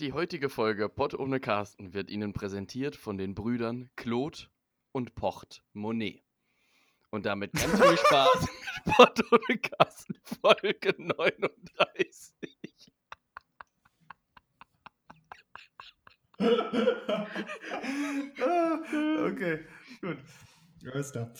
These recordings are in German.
Die heutige Folge Pott ohne Carsten wird Ihnen präsentiert von den Brüdern Claude und Pocht Monet. Und damit ganz viel Spaß mit Pott ohne Carsten Folge 39. okay, gut. Alles klar.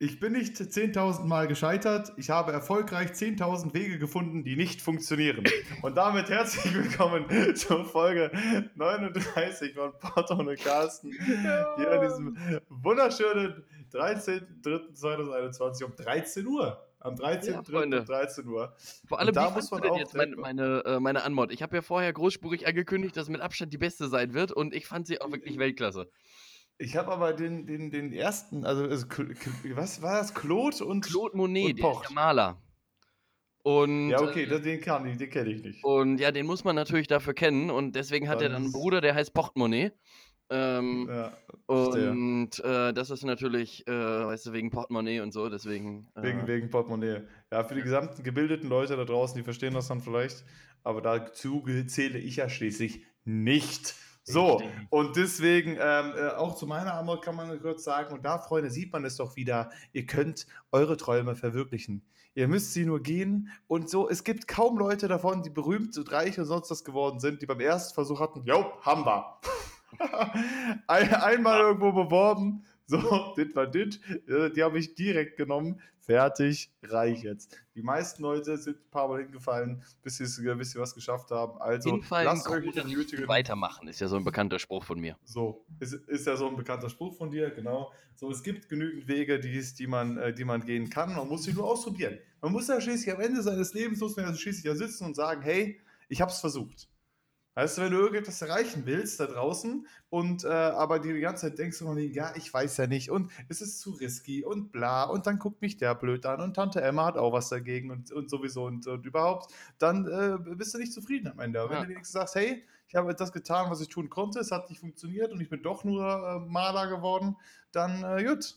Ich bin nicht 10.000 Mal gescheitert. Ich habe erfolgreich 10.000 Wege gefunden, die nicht funktionieren. Und damit herzlich willkommen zur Folge 39 von Porto und Carsten. Hier an diesem wunderschönen 13.03.2021 um 13 Uhr. Am 13.03. Ja, um 13 Uhr. Vor allem, Und da wie muss man denn auch jetzt meine, meine, äh, meine Anmod? Ich habe ja vorher großspurig angekündigt, dass mit Abstand die beste sein wird und ich fand sie auch wirklich Weltklasse. Ich habe aber den, den, den ersten, also, also was war das? Claude und. Claude Monet, Und Pocht. der Maler. Und, Ja, okay, äh, das- den kann ich, den kenne ich nicht. und ja, den muss man natürlich dafür kennen und deswegen hat er Dann einen Bruder, der heißt Portemonnaie. Ähm, Ja, und äh, das ist natürlich, äh, weißt du, wegen Portemonnaie und so, deswegen. Äh, Wegen, wegen Portemonnaie. Ja, für die gesamten gebildeten Leute da draußen, die verstehen das dann vielleicht. Aber dazu zähle ich ja schließlich nicht. So, und deswegen, ähm, äh, auch zu meiner Antwort kann man kurz sagen, und da, Freunde, sieht man es doch wieder, ihr könnt eure Träume verwirklichen. Ihr müsst sie nur gehen und so, es gibt kaum Leute davon, die berühmt und reich und sonst was geworden sind, die beim ersten Versuch hatten, jo, haben wir. Ein, einmal irgendwo beworben, so, dit war dit, äh, die habe ich direkt genommen, fertig, reich jetzt. Die meisten Leute sind ein paar Mal hingefallen, bis sie, bis sie was geschafft haben. Also, Hinfallen, lasst euch nicht weitermachen, ist ja so ein bekannter Spruch von mir. So, ist, ist ja so ein bekannter Spruch von dir, genau. So, es gibt genügend Wege, die, die, man, äh, die man gehen kann. Man muss sie nur ausprobieren. Man muss ja schließlich am Ende seines Lebens, muss man ja schließlich ja sitzen und sagen, hey, ich habe es versucht. Weißt du, wenn du irgendetwas erreichen willst da draußen und äh, aber dir die ganze Zeit denkst du mal, ja, ich weiß ja nicht und es ist zu risky und bla und dann guckt mich der blöd an und Tante Emma hat auch was dagegen und, und sowieso und, und überhaupt, dann äh, bist du nicht zufrieden am Ende. Ja. Wenn du wenigstens sagst, hey, ich habe das getan, was ich tun konnte, es hat nicht funktioniert und ich bin doch nur äh, Maler geworden, dann äh, gut.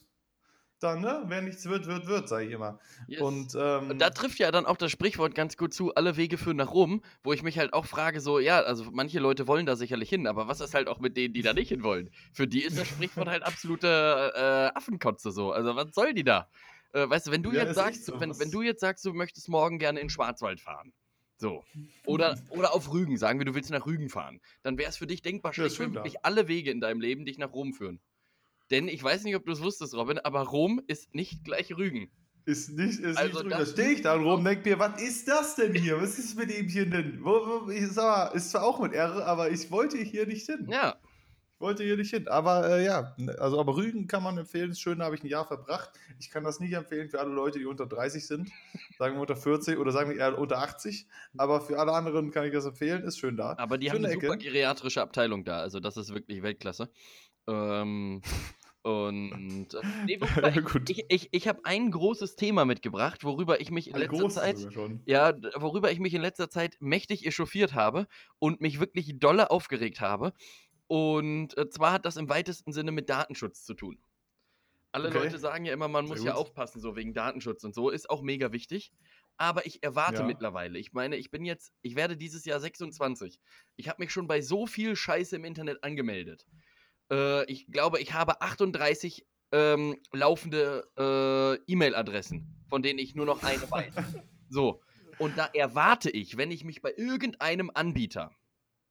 Dann, ne, wer nichts wird, wird, wird, sage ich immer. Yes. Und, ähm, Und da trifft ja dann auch das Sprichwort ganz gut zu, alle Wege führen nach Rom, wo ich mich halt auch frage, so, ja, also manche Leute wollen da sicherlich hin, aber was ist halt auch mit denen, die da nicht hin wollen? Für die ist das Sprichwort halt absolute äh, Affenkotze so. Also was soll die da? Äh, weißt du, wenn du Ja, jetzt sagst, so, wenn, wenn du jetzt sagst, du möchtest morgen gerne in Schwarzwald fahren. So. Oder, oder auf Rügen, sagen wir, du willst nach Rügen fahren. Dann wäre es für dich denkbar schlecht, ist wenn wirklich alle Wege in deinem Leben dich nach Rom führen. Denn ich weiß nicht, ob du es wusstest, Robin, aber Rom ist nicht gleich Rügen. Ist nicht, ist Also nicht drüber. Da stehe ich da rum, denk mir, was ist das denn hier? Was ist mit ihm hier denn? Wo, wo, ich sag mal, ist zwar auch mit R, aber ich wollte hier nicht hin. Ja, Ich wollte hier nicht hin. Aber äh, ja, also aber Rügen kann man empfehlen. Ist schön, da habe ich ein Jahr verbracht. Ich kann das nicht empfehlen für alle Leute, die unter 30 sind. Sagen wir unter 40 oder sagen wir eher unter 80. Aber für alle anderen kann ich das empfehlen. Ist schön da. Aber die haben Schöne eine super Ecke. geriatrische Abteilung da. Also das ist wirklich Weltklasse. Ähm, und äh, nee, wobei, Ja, ich, ich, ich habe ein großes Thema mitgebracht, worüber ich mich in Ein letzter Zeit, ja, worüber ich mich in letzter Zeit mächtig echauffiert habe und mich wirklich dolle aufgeregt habe. Und äh, zwar hat das im weitesten Sinne mit Datenschutz zu tun. Alle Okay. Leute sagen ja immer, man Sehr muss ja aufpassen, so wegen Datenschutz und so, ist auch mega wichtig. Aber ich erwarte Ja. mittlerweile, ich meine, ich bin jetzt, ich werde dieses Jahr 26. Ich habe mich schon bei so viel Scheiße im Internet angemeldet. Äh, ich glaube, ich habe 38 ähm, laufende äh, E-Mail-Adressen, von denen ich nur noch eine weiß. So. Und da erwarte ich, wenn ich mich bei irgendeinem Anbieter,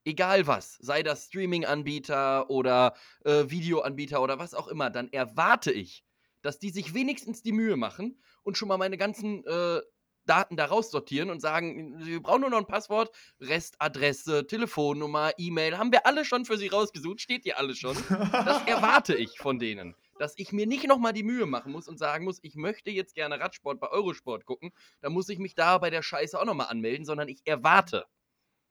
egal was, sei das Streaming-Anbieter oder äh, Videoanbieter oder was auch immer, dann erwarte ich, dass die sich wenigstens die Mühe machen und schon mal meine ganzen äh, Daten da raussortieren und sagen, wir brauchen nur noch ein Passwort, Restadresse, Telefonnummer, E-Mail, haben wir alle schon für sie rausgesucht, steht hier alles schon. Das erwarte ich von denen. Dass ich mir nicht nochmal die Mühe machen muss und sagen muss, ich möchte jetzt gerne Radsport bei Eurosport gucken, da muss ich mich da bei der Scheiße auch nochmal anmelden, sondern ich erwarte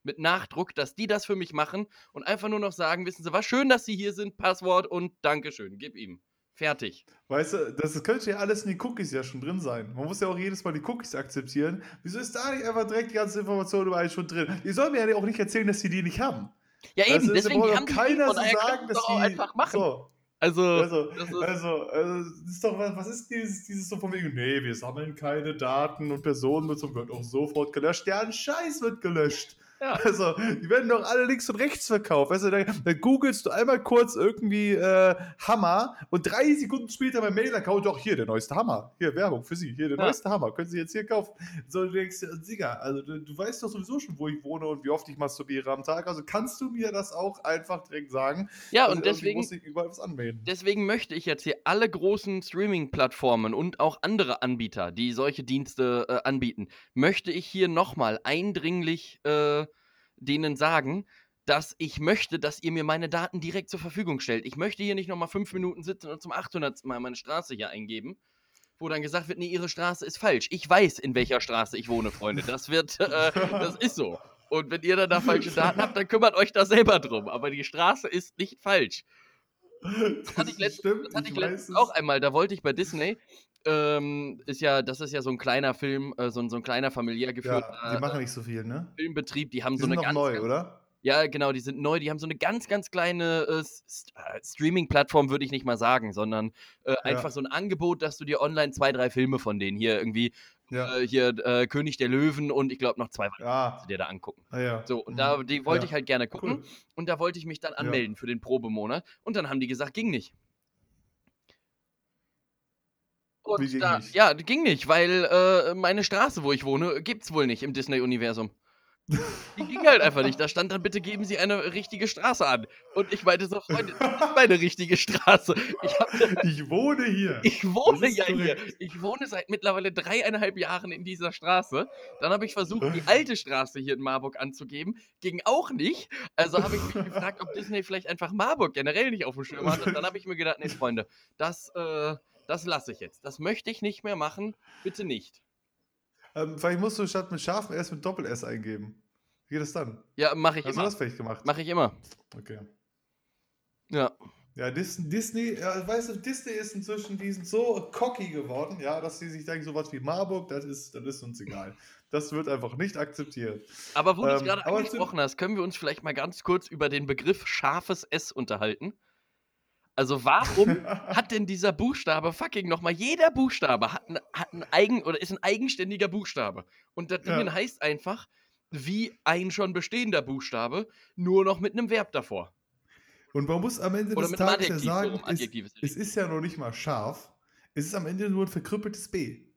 mit Nachdruck, dass die das für mich machen und einfach nur noch sagen, wissen Sie was, schön, dass Sie hier sind, Passwort und Dankeschön, gib ihm. Fertig. Weißt du, das könnte ja alles in den Cookies ja schon drin sein. Man muss ja auch jedes Mal die Cookies akzeptieren. Wieso ist da nicht einfach direkt die ganze Information überall schon drin? Die sollen mir ja auch nicht erzählen, dass sie die nicht haben. Ja, eben, du, deswegen die haben die keiner zu daher sagen, dass die einfach machen. So, Also, also, das ist, also, also, das ist doch, was was ist dieses, dieses so von wegen, nee, wir sammeln keine Daten und Personenbezug wird auch sofort gelöscht. Ja, ein Scheiß wird gelöscht. Ja. Also, die werden doch alle links und rechts verkauft. Du, da, da googelst du einmal kurz irgendwie äh, Hammer und drei Sekunden später beim Mail-Account, doch hier, der neueste Hammer. Hier, Werbung für Sie. Hier, der Ja. neueste Hammer. Können Sie jetzt hier kaufen. So, du denkst, dir, Digga, also du, du weißt doch sowieso schon, wo ich wohne und wie oft ich masturbiere am Tag. Also kannst du mir das auch einfach direkt sagen? ja, Also und deswegen, muss ich überall was anmelden. deswegen möchte ich jetzt hier alle großen Streaming-Plattformen und auch andere Anbieter, die solche Dienste äh, anbieten, möchte ich hier nochmal eindringlich äh, denen sagen, dass ich möchte, dass ihr mir meine Daten direkt zur Verfügung stellt. Ich möchte hier nicht nochmal fünf Minuten sitzen und zum 800. Mal meine Straße hier eingeben, wo dann gesagt wird, nee, ihre Straße ist falsch. Ich weiß, in welcher Straße ich wohne, Freunde. Das wird, äh, das ist so. Und wenn ihr dann da falsche Daten habt, dann kümmert euch da selber drum. Aber die Straße ist nicht falsch. Das hatte ich, letzt, stimmt, das hatte ich weiß letztens auch einmal. Da wollte ich bei Disney, ähm, ist ja, das ist ja so ein kleiner Film, äh, so, ein- so ein kleiner familiär geführter Ja, die machen nicht so viel, ne? Filmbetrieb. Die haben Die so sind eine noch ganz, neu, ganz, oder? ja, genau, die sind neu. Die haben so eine ganz, ganz kleine äh, äh, Streaming-Plattform, würde ich nicht mal sagen, sondern äh, einfach so ein Angebot, dass du dir online zwei, drei Filme von denen hier irgendwie, Ja. äh, hier äh, König der Löwen und ich glaube noch zwei weitere Ja. dir da angucken. Ah, ja. So, und da, die wollte Ja. ich halt gerne gucken. Cool. Und da wollte ich mich dann anmelden für den Probemonat. Und dann haben die gesagt, ging nicht. Und ging da, nicht? Ja, ging nicht, weil äh, meine Straße, wo ich wohne, gibt's wohl nicht im Disney-Universum. Die ging halt einfach nicht. Da stand dann, bitte geben Sie eine richtige Straße an. Und ich meinte so, Freunde, das ist meine richtige Straße. Ich, hab, Ich wohne hier. ich wohne ja hier. Ich wohne seit mittlerweile dreieinhalb Jahren in dieser Straße. Dann habe ich versucht, die alte Straße hier in Marburg anzugeben. Ging auch nicht. Also habe ich mich gefragt, ob Disney vielleicht einfach Marburg generell nicht auf dem Schirm hat. Und dann habe ich mir gedacht, nee, Freunde, das, äh, das lasse ich jetzt. Das möchte ich nicht mehr machen. Bitte nicht. Ähm, vielleicht musst du statt mit scharfem S mit Doppel-S eingeben. Wie geht das dann? Ja, mache ich Hast du immer. das vielleicht gemacht? Mache ich immer. Okay. Ja. Ja, Dis Disney, ja, weißt du, Disney ist inzwischen, die sind so cocky geworden, ja, dass sie sich denken, sowas wie Marburg, das ist, das ist uns egal. Das wird einfach nicht akzeptiert. Aber wo du es Ähm, gerade angesprochen hast, können wir uns vielleicht mal ganz kurz über den Begriff scharfes S unterhalten? Also warum hat denn dieser Buchstabe fucking nochmal, jeder Buchstabe hat, ein, hat ein eigen oder ist ein eigenständiger Buchstabe. Und das Ja. Ding heißt einfach wie ein schon bestehender Buchstabe, nur noch mit einem Verb davor. Und man muss am Ende Oder des Tages ja so sagen, es, es ist ja noch nicht mal scharf. Es ist am Ende nur ein verkrüppeltes B.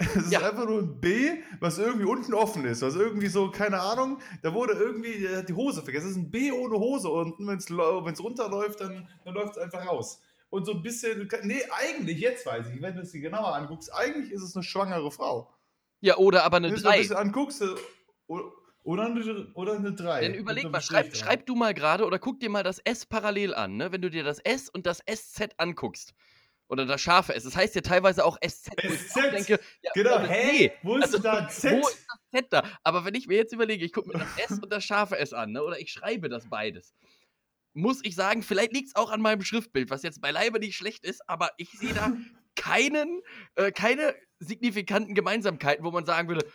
Es ist Ja. einfach nur ein B, was irgendwie unten offen ist. Was irgendwie so, keine Ahnung, da wurde irgendwie der hat die Hose vergessen. Es ist ein B ohne Hose unten. Wenn es runterläuft, dann, dann läuft es einfach raus. Und so ein bisschen, nee, eigentlich, jetzt weiß ich, wenn du es dir genauer anguckst, eigentlich ist es eine schwangere Frau. Ja, oder aber eine Wenn du es 3. bisschen anguckst, äh, oder, oder, eine, oder eine 3. Denn überleg mal, schreib, schreib du mal gerade oder guck dir mal das S parallel an, ne? Wenn du dir das S und das SZ anguckst. Oder das scharfe S. Das heißt ja teilweise auch SZ. ich SZ? auch denke, ja, Genau, nee, Wo ist also, da Z? Wo ist das Z da? Aber wenn ich mir jetzt überlege, ich gucke mir das S und das scharfe S an, ne? oder ich schreibe das beides, muss ich sagen, vielleicht liegt es auch an meinem Schriftbild, was jetzt beileibe nicht schlecht ist, aber ich sehe da keinen, äh, keine signifikanten Gemeinsamkeiten, wo man sagen würde,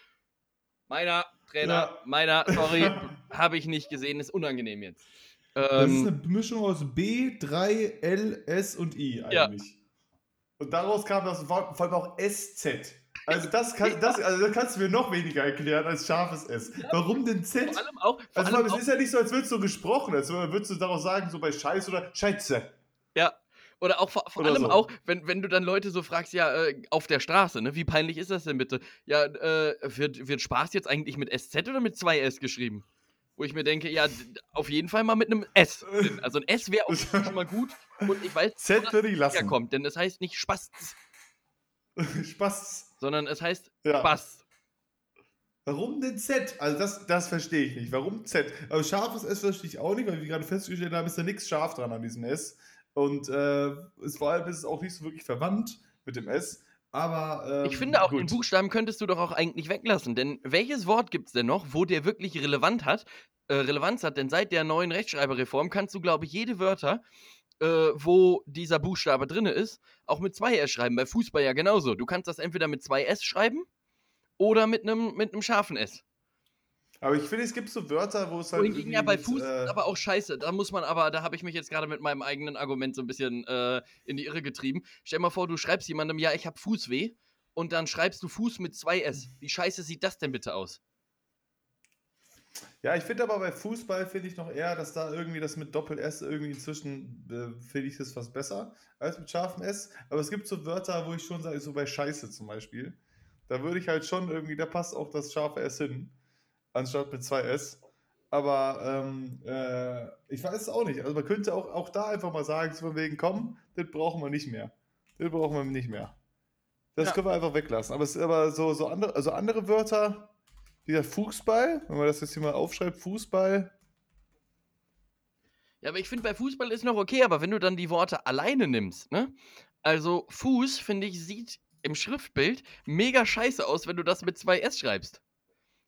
meiner Trainer, Ja. meiner, sorry, habe ich nicht gesehen, ist unangenehm jetzt. Das ist Ähm, eine Mischung aus B, 3, L, S und I Ja. Und daraus kam das Wort, vor allem auch SZ. Also das, kann, das, also das kannst du mir noch weniger erklären als scharfes S. Warum denn Z? vor allem auch, vor Also allem auch es ist ja nicht so, als würdest du gesprochen, als würdest du daraus sagen, so bei Scheiß oder Scheiße. Ja. Oder auch vor, vor Oder allem so. auch, wenn, wenn du dann Leute so fragst, ja, äh, auf der Straße, ne? Wie peinlich ist das denn bitte? Ja, äh, wird, wird Spaß jetzt eigentlich mit SZ oder mit zwei S geschrieben? Wo ich mir denke, ja, auf jeden Fall mal mit einem S. drin. Also ein S wäre Fall schon mal gut. Und ich weiß, wo Z das würde ich lassen. herkommt, denn es heißt nicht Spaß, Spaß. sondern es heißt Ja. Spaß. Warum denn Z? Also das, das verstehe ich nicht. Warum Z? Aber scharfes S verstehe ich auch nicht, weil wir gerade festgestellt haben, ist da nichts scharf dran an diesem S. Und äh, es, vor allem ist es auch nicht so wirklich verwandt mit dem S. Aber. Ähm, ich finde auch, gut. den Buchstaben könntest du doch auch eigentlich weglassen. Denn welches Wort gibt es denn noch, wo der wirklich relevant hat, äh, Relevanz hat? Denn seit der neuen Rechtschreiberreform kannst du, glaube ich, jede Wörter, äh, wo dieser Buchstabe drin ist, auch mit zwei S schreiben. Bei Fußball ja genauso. Du kannst das entweder mit zwei S schreiben oder mit einem mit einem scharfen S. Aber ich finde, es gibt so Wörter, wo es halt. Wohingegen ja bei Fuß äh, aber auch scheiße. Da muss man aber, da habe ich mich jetzt gerade mit meinem eigenen Argument so ein bisschen äh, in die Irre getrieben. Stell mal vor, du schreibst jemandem, ja, ich habe Fußweh und dann schreibst du Fuß mit zwei S. Wie scheiße sieht das denn bitte aus? Ja, ich finde aber bei Fußball finde ich noch eher, dass da irgendwie das mit Doppel-S irgendwie inzwischen, äh, finde ich das fast besser als mit scharfem S. Aber es gibt so Wörter, wo ich schon sage, so bei Scheiße zum Beispiel. Da würde ich halt schon irgendwie, da passt auch das scharfe S hin, anstatt mit zwei S. Aber ähm, äh, ich weiß es auch nicht. Also man könnte auch, auch da einfach mal sagen, von wegen, komm, das brauchen wir nicht mehr. Das brauchen wir nicht mehr. Das Ja. können wir einfach weglassen. Aber, es, aber so, so andere, also andere Wörter, dieser Fußball, wenn man das jetzt hier mal aufschreibt, Fußball, Ja, aber ich finde, bei Fußball ist noch okay, aber wenn du dann die Worte alleine nimmst, ne? Also, Fuß, finde ich, sieht im Schriftbild mega scheiße aus, wenn du das mit zwei S schreibst.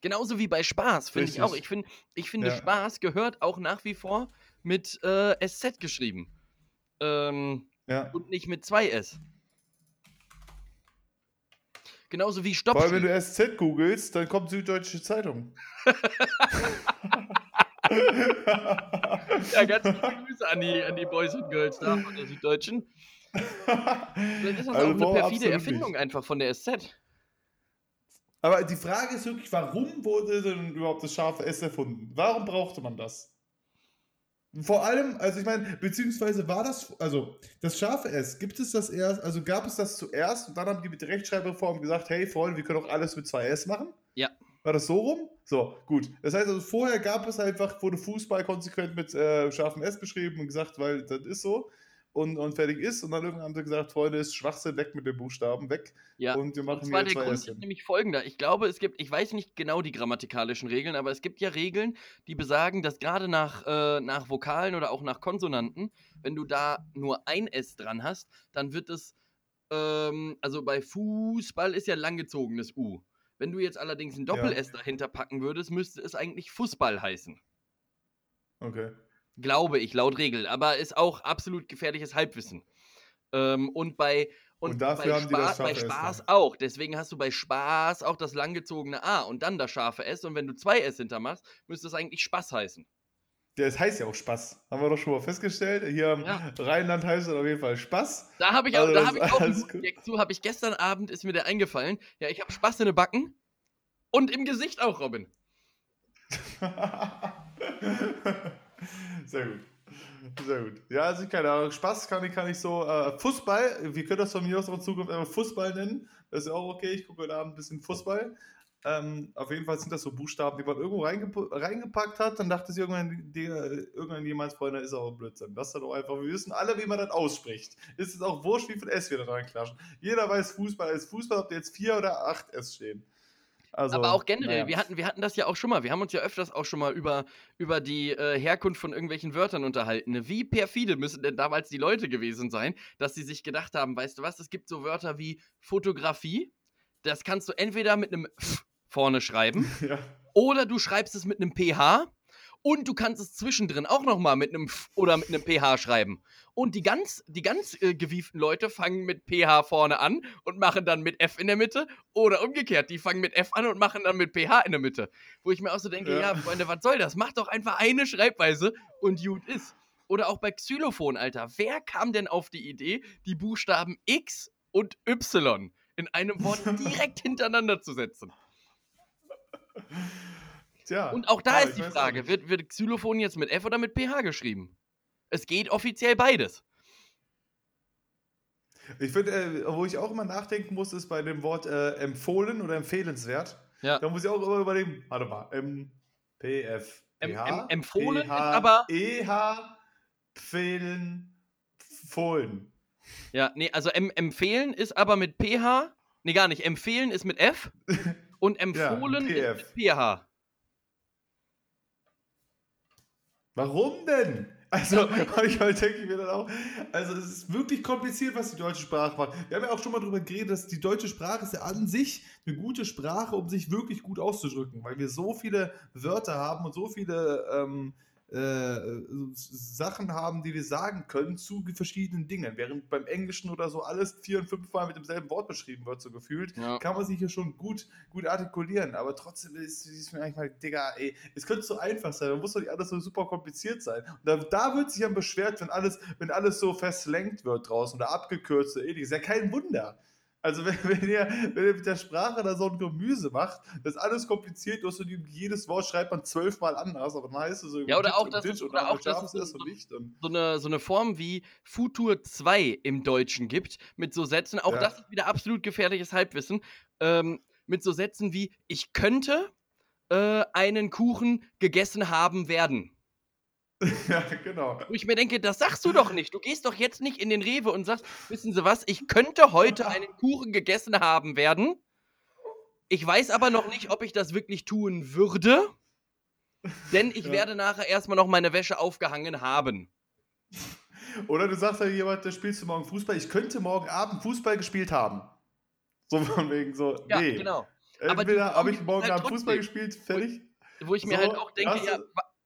Genauso wie bei Spaß, finde ich auch. Ich, find, ich finde, Ja. Spaß gehört auch nach wie vor mit äh, SZ geschrieben. Ähm, ja. und nicht mit zwei S. Genauso wie Vor allem, wenn Stopp. du SZ googelst, dann kommt Süddeutsche Zeitung. Ja, ganz liebe Grüße an die, an die Boys und Girls da von der Süddeutschen. Vielleicht ist das Also, auch eine perfide Erfindung nicht. einfach von der SZ. Aber die Frage ist wirklich, warum wurde denn überhaupt das scharfe S erfunden? Warum brauchte man das? Vor allem, also ich meine, beziehungsweise war das, also das scharfe S, gibt es das erst, also gab es das zuerst und dann haben die mit der Rechtschreibreform gesagt, hey Freunde, wir können auch alles mit zwei S machen? Ja. War das so rum? So, gut. Das heißt also, vorher gab es einfach, wurde Fußball konsequent mit äh, scharfem S beschrieben und gesagt, weil das ist so und, und fertig ist. Und dann irgendwann haben sie gesagt, Freunde, ist Schwachsinn, weg mit den Buchstaben, weg. Ja. Und wir machen Und zwar hier der Grund ist nämlich folgender. Ich glaube, es gibt, ich weiß nicht genau die grammatikalischen Regeln, aber es gibt ja Regeln, die besagen, dass gerade nach, äh, nach Vokalen oder auch nach Konsonanten, wenn du da nur ein S dran hast, dann wird es, ähm, also bei Fußball ist ja langgezogenes U. Wenn du jetzt allerdings ein Doppel-S dahinter packen würdest, müsste es eigentlich Fußball heißen. Okay. Glaube ich, laut Regel. Aber ist auch absolut gefährliches Halbwissen. Ähm, und bei, und Und dafür bei, haben die das bei Spaß auch. Deswegen hast du bei Spaß auch das langgezogene A und dann das scharfe S. Und wenn du zwei S hintermachst, müsste es eigentlich Spaß heißen. Ja, es heißt ja auch Spaß. Haben wir doch schon mal festgestellt. Hier im Ja. Rheinland heißt es auf jeden Fall Spaß. Da habe ich auch, Also da das hab ich auch einen. Gag zu. Habe ich gestern Abend, ist mir der eingefallen. Ja, ich habe Spaß in den Backen. Und im Gesicht auch, Robin. Sehr gut. Sehr gut. Ja, also keine Ahnung. Spaß kann ich, kann ich so. Äh, Fußball, wir können das von mir aus auch in Zukunft einfach Fußball nennen. Das ist auch okay. Ich gucke heute Abend ein bisschen Fußball. Ähm, auf jeden Fall sind das so Buchstaben, die man irgendwo reingepa reingepackt hat. Dann dachte sich irgendwann, die, irgendwann jemals, Freunde, ist auch Blödsinn. Das doch einfach. Wir wissen alle, wie man das ausspricht. Ist es auch wurscht, wie viel S wir da dran klatschen. Jeder weiß Fußball ist Fußball, ob da jetzt vier oder acht S stehen. Also, Aber auch generell, naja. wir, hatten, wir hatten das ja auch schon mal. Wir haben uns ja öfters auch schon mal über, über die äh, Herkunft von irgendwelchen Wörtern unterhalten. Wie perfide müssen denn damals die Leute gewesen sein, dass sie sich gedacht haben, weißt du was, es gibt so Wörter wie Fotografie. Das kannst du entweder mit einem F vorne schreiben Ja. oder du schreibst es mit einem PH und du kannst es zwischendrin auch nochmal mit einem F oder mit einem PH schreiben. Und die ganz, die ganz äh, gewieften Leute fangen mit PH vorne an und machen dann mit F in der Mitte oder umgekehrt, die fangen mit F an und machen dann mit PH in der Mitte. Wo ich mir auch so denke, ja, Ja. Freunde, was soll das? Macht doch einfach eine Schreibweise und gut ist. Oder auch bei Xylophon, Alter. Wer kam denn auf die Idee, die Buchstaben X und Y in einem Wort direkt hintereinander zu setzen? Tja. Und auch da ist die Frage, wird, wird Xylophon jetzt mit F oder mit PH geschrieben? Es geht offiziell beides. Ich finde, äh, wo ich auch immer nachdenken muss, ist bei dem Wort äh, empfohlen oder empfehlenswert. Ja. Da muss ich auch immer überlegen, warte mal, M, P, F, Em- PH, empfohlen ist aber- EH, Pfehlen, Fohlen. Ja, nee, also em empfehlen ist aber mit PH. Nee, gar nicht. Empfehlen ist mit F und empfohlen ist PF. mit PH. Warum denn? Also, manchmal denke ich mir dann auch, also es ist wirklich kompliziert, was die deutsche Sprache macht. Wir haben ja auch schon mal darüber geredet, dass die deutsche Sprache ist ja an sich eine gute Sprache, um sich wirklich gut auszudrücken, weil wir so viele Wörter haben und so viele ähm, äh, Sachen haben, die wir sagen können zu verschiedenen Dingen. Während beim Englischen oder so alles vier und fünf Mal mit demselben Wort beschrieben wird, so gefühlt, ja. kann man sich hier schon gut, gut artikulieren. Aber trotzdem ist, es mir eigentlich Digga, ey, es könnte so einfach sein, man muss doch nicht alles so super kompliziert sein. Und da, da wird sich dann beschwert, wenn alles, wenn alles so festlenkt wird draußen oder abgekürzt oder ähnliches. Ist ja kein Wunder. Also wenn, wenn, ihr, wenn ihr mit der Sprache da so ein Gemüse macht, das ist alles kompliziert, du hast jedes Wort schreibt man zwölfmal anders, aber dann heißt es so Ja, oder auch, das ist, oder auch, dass es so, so, eine, so eine Form wie Futur 2 im Deutschen gibt, mit so Sätzen, auch ja. das ist wieder absolut gefährliches Halbwissen, ähm, mit so Sätzen wie, ich könnte äh, einen Kuchen gegessen haben werden. Ja, genau. Wo ich mir denke, das sagst du doch nicht. Du gehst doch jetzt nicht in den Rewe und sagst, wissen Sie was, ich könnte heute einen Kuchen gegessen haben werden. Ich weiß aber noch nicht, ob ich das wirklich tun würde. Denn ich ja. werde nachher erstmal noch meine Wäsche aufgehangen haben. Oder du sagst ja jemand, der spielst du morgen Fußball. Ich könnte morgen Abend Fußball gespielt haben. So von wegen so, ja, nee. genau. Entweder habe ich morgen halt Abend Fußball gespielt, fertig. Wo ich mir so, halt auch denke, ja,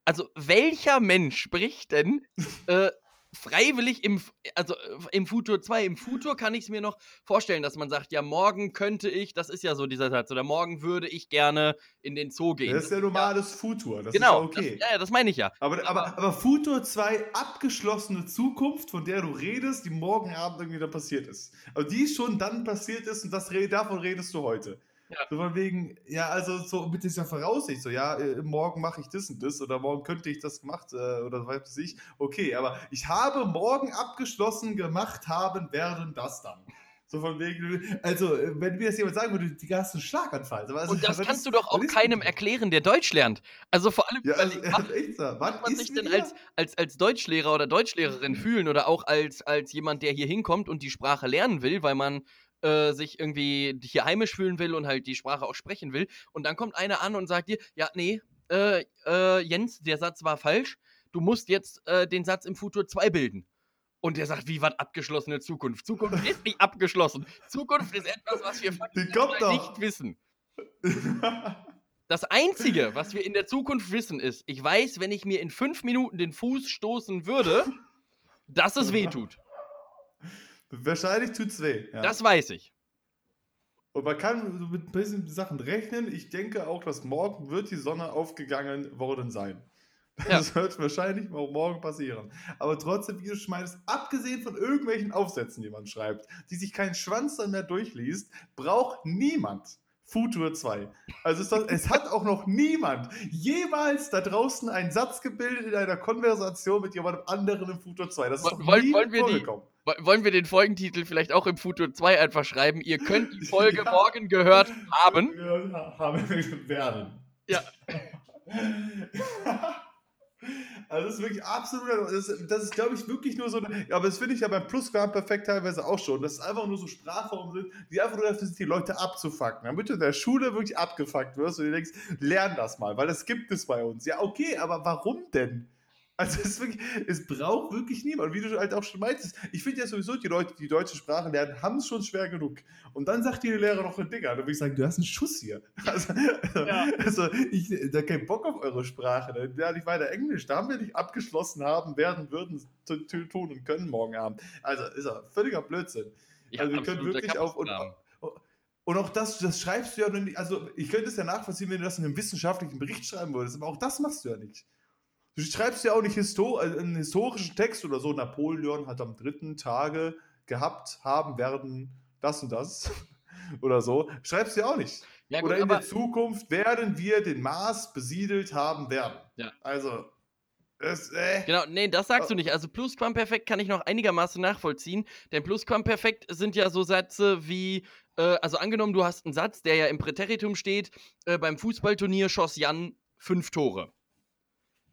also welcher Mensch spricht denn äh, freiwillig im, also äh, im Futur 2, im Futur kann ich es mir noch vorstellen, dass man sagt, ja, morgen könnte ich, das ist ja so dieser Satz, oder morgen würde ich gerne in den Zoo gehen. Das ist ja normales ja, Futur, das genau, ist ja okay. Das, ja, das meine ich ja. Aber, aber, aber Futur 2, abgeschlossene Zukunft, von der du redest, die morgen Abend irgendwie dann passiert ist. Aber die schon dann passiert ist und das, davon redest du heute. Ja. So von wegen, ja, also so mit dieser Voraussicht, so, ja, äh, morgen mache ich das und das oder morgen könnte ich das gemacht äh, oder weiß ich. Okay, aber ich habe morgen abgeschlossen gemacht haben werden das dann. So von wegen, also äh, wenn mir das jemand sagen würde, die hast einen Schlaganfall. Also, und das kannst das, du doch auch keinem erklären, der Deutsch lernt. Also vor allem, ja, also, was, echt so. was man sich denn als, als, als Deutschlehrer oder Deutschlehrerin fühlen oder auch als, als jemand, der hier hinkommt und die Sprache lernen will, weil man äh, sich irgendwie hier heimisch fühlen will und halt die Sprache auch sprechen will. Und dann kommt einer an und sagt dir, ja, nee, äh, äh, Jens, der Satz war falsch. Du musst jetzt äh, den Satz im Futur 2 bilden. Und der sagt, wie was abgeschlossene Zukunft? Zukunft ist nicht abgeschlossen. Zukunft ist etwas, was wir nicht wissen. Das Einzige, was wir in der Zukunft wissen, ist, ich weiß, wenn ich mir in fünf Minuten den Fuß stoßen würde, dass es weh tut. Wahrscheinlich tut es weh. Ja. Das weiß ich. Und man kann mit ein bisschen Sachen rechnen. Ich denke auch, dass morgen wird die Sonne aufgegangen worden sein. Das ja. wird wahrscheinlich morgen passieren. Aber trotzdem, wie du schmeißt, abgesehen von irgendwelchen Aufsätzen, die man schreibt, die sich kein Schwanz dann mehr durchliest, braucht niemand Futur 2. Also es, das, es, hat auch noch niemand jemals da draußen einen Satz gebildet in einer Konversation mit jemandem anderen im Futur 2. Das ist doch wollen, wollen wir vorgekommen. Die, wollen wir den Folgentitel vielleicht auch im Futur 2 einfach schreiben? Ihr könnt die Folge ja. morgen gehört haben. Ja, haben werden. Ja. Also das ist wirklich absolut, das ist, das ist glaube ich wirklich nur so, eine, aber das finde ich ja beim Plusquamperfekt teilweise auch schon, dass es einfach nur so Sprachformen sind, die einfach nur dafür sind, die Leute abzufacken. Damit du in der Schule wirklich abgefuckt wirst und du denkst, lern das mal, weil das gibt es bei uns. Ja, okay, aber warum denn? Also es, wirklich, es braucht wirklich niemand. Und wie du halt auch schon meintest, ich finde ja sowieso, die Leute, die deutsche Sprache lernen, haben es schon schwer genug. Und dann sagt dir die Lehrer noch ein Digga, dann würde ich sagen, du hast einen Schuss hier. Also, ja. also ich da keinen Bock auf eure Sprache. Da lerne ich weiter Englisch. Da haben wir nicht abgeschlossen haben, werden, würden, tun und können morgen Abend. Also ist ja völliger Blödsinn. Ja, also wir können wirklich auf. Und, und auch das, das schreibst du ja nicht. Also ich könnte es ja nachvollziehen, wenn du das in einem wissenschaftlichen Bericht schreiben würdest, aber auch das machst du ja nicht. Du schreibst ja auch nicht Histo äh, einen historischen Text oder so. Napoleon hat am dritten Tage gehabt, haben, werden das und das oder so. Schreibst du ja auch nicht. Ja, gut, oder in der Zukunft werden wir den Mars besiedelt haben werden. Ja. Also, das, äh. Genau, nee, das sagst du nicht. Also Plusquamperfekt kann ich noch einigermaßen nachvollziehen. Denn Plusquamperfekt sind ja so Sätze wie, äh, also angenommen, du hast einen Satz, der ja im Präteritum steht, äh, beim Fußballturnier schoss Jan fünf Tore.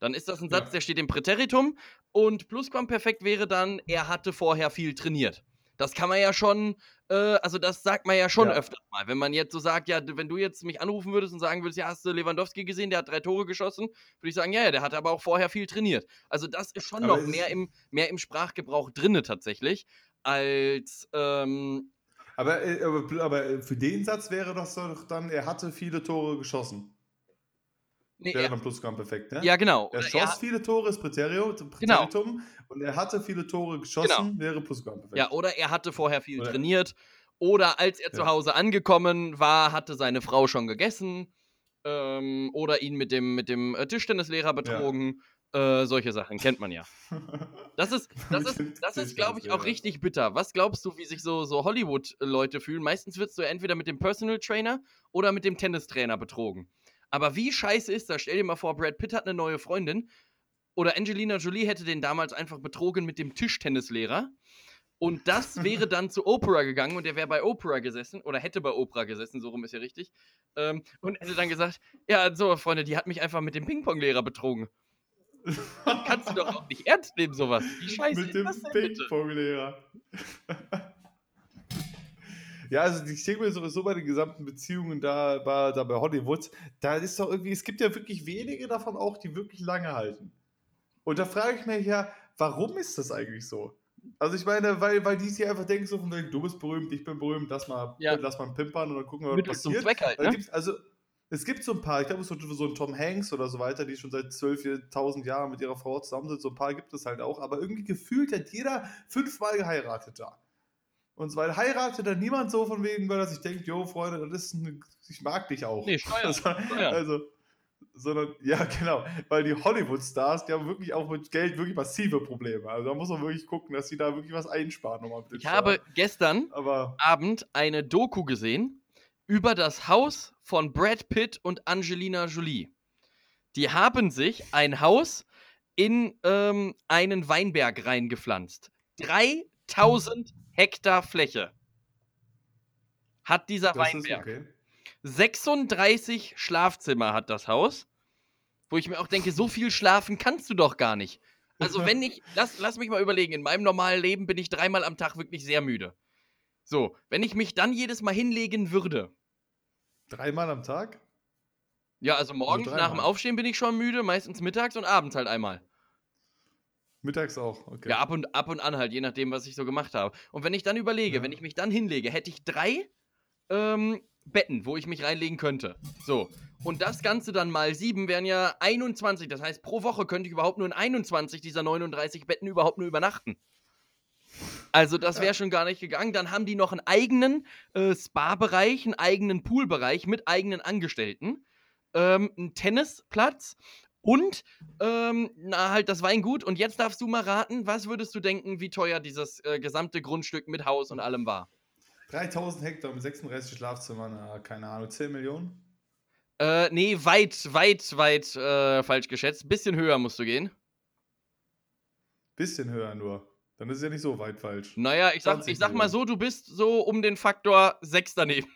Dann ist das ein Satz, ja. der steht im Präteritum und Plusquamperfekt wäre dann, er hatte vorher viel trainiert. Das kann man ja schon, äh, also das sagt man ja schon Ja. öfter mal. Wenn man jetzt so sagt, ja, wenn du jetzt mich anrufen würdest und sagen würdest, ja, hast du Lewandowski gesehen, der hat drei Tore geschossen, würde ich sagen, ja, ja, der hat aber auch vorher viel trainiert. Also das ist schon Aber noch es mehr ist- im, mehr im Sprachgebrauch drinne tatsächlich, als, ähm, Aber, äh, aber, aber äh, für den Satz wäre das doch dann, er hatte viele Tore geschossen. Nee, Wäre er, dann Plusquamperfekt, ne? ja, genau. Er schoss er, viele Tore, ist Präterium, Genau. Und er hatte viele Tore geschossen, wäre Plusquamperfekt. ja, oder er hatte vorher viel Oder- trainiert. Oder als er zu Ja. Hause angekommen war, hatte seine Frau schon gegessen. Ähm, oder ihn mit dem, mit dem äh, Tischtennislehrer betrogen. Äh, solche Sachen kennt man ja. Das ist, das ist, das ist glaube ich, auch richtig bitter. Was glaubst du, wie sich so, so Hollywood-Leute fühlen? Meistens wirst du entweder mit dem Personal Trainer oder mit dem Tennistrainer betrogen. Aber wie scheiße ist das? Stell dir mal vor, Brad Pitt hat eine neue Freundin oder Angelina Jolie hätte den damals einfach betrogen mit dem Tischtennislehrer. Und das wäre dann zu Oprah gegangen und er wäre bei Oprah gesessen oder hätte bei Oprah gesessen, so rum ist ja richtig. Ähm, und hätte dann gesagt: Ja, so, Freunde, die hat mich einfach mit dem Ping-Pong-Lehrer betrogen. Kannst du doch auch nicht ernst nehmen, sowas. Wie scheiße Mit ist dem das denn bitte? Ping-Pong-Lehrer. ja, also ich denke mir sowieso bei den gesamten Beziehungen da, bei, da bei Hollywood, da ist doch irgendwie, es gibt ja wirklich wenige davon auch, die wirklich lange halten. Und da frage ich mich ja, warum ist das eigentlich so? Also ich meine, weil, weil die sich einfach denken so von wegen, du bist berühmt, ich bin berühmt, lass mal, Ja. lass mal pimpern und dann gucken wir, was zum passiert. Zweck halt, Da ne? also, es gibt so ein paar, ich glaube, so, so ein Tom Hanks oder so weiter, die schon seit 12.000 Jahren mit ihrer Frau zusammen sind. So ein paar gibt es halt auch, aber irgendwie gefühlt hat jeder fünfmal geheiratet da. Und weil heiratet dann niemand so von wegen, weil er sich denkt, jo, Freunde, das ist ein, ich mag dich auch. Nee, Steuern. Also, Steuern. also, sondern, ja, genau, weil die Hollywood-Stars, die haben wirklich auch mit Geld wirklich massive Probleme. Also da muss man wirklich gucken, dass sie da wirklich was einsparen den Ich habe Steuern. gestern Aber, Abend eine Doku gesehen über das Haus von Brad Pitt und Angelina Jolie. Die haben sich ein Haus in ähm, einen Weinberg reingepflanzt. 3000 Hektar Fläche hat dieser das Weinberg. okay. 36 Schlafzimmer hat das Haus, wo ich mir auch denke, so viel schlafen kannst du doch gar nicht. Also wenn ich, lass, lass mich mal überlegen, in meinem normalen Leben bin ich dreimal am Tag wirklich sehr müde. So, wenn ich mich dann jedes Mal hinlegen würde, Dreimal am Tag? ja, also morgens dreimal. nach dem Aufstehen bin ich schon müde, meistens mittags und abends halt einmal. Mittags auch, okay. Ja, ab und, ab und an halt, je nachdem, was ich so gemacht habe. Und wenn ich dann überlege, Ja. wenn ich mich dann hinlege, hätte ich drei ähm, Betten, wo ich mich reinlegen könnte. So. Und das Ganze dann mal sieben wären ja 21. Das heißt, pro Woche könnte ich überhaupt nur in 21 dieser 39 Betten überhaupt nur übernachten. Also, das wäre Ja. schon gar nicht gegangen. Dann haben die noch einen eigenen äh, Spa-Bereich, einen eigenen Poolbereich mit eigenen Angestellten, ähm, einen Tennisplatz und ähm, na, halt das Weingut. Und jetzt darfst du mal raten, was würdest du denken, wie teuer dieses äh, gesamte Grundstück mit Haus und allem war? 3000 Hektar mit 36 Schlafzimmern, na, keine Ahnung, 10 Millionen? Äh, nee, weit, weit, weit äh, falsch geschätzt. Bisschen höher musst du gehen. Bisschen höher nur. Dann ist es ja nicht so weit falsch. Naja, ich sag, 20 ich sag mal so, du bist so um den Faktor 6 daneben.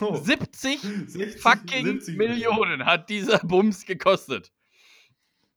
Oh, 70 60, fucking 70 Millionen hat dieser Bums gekostet.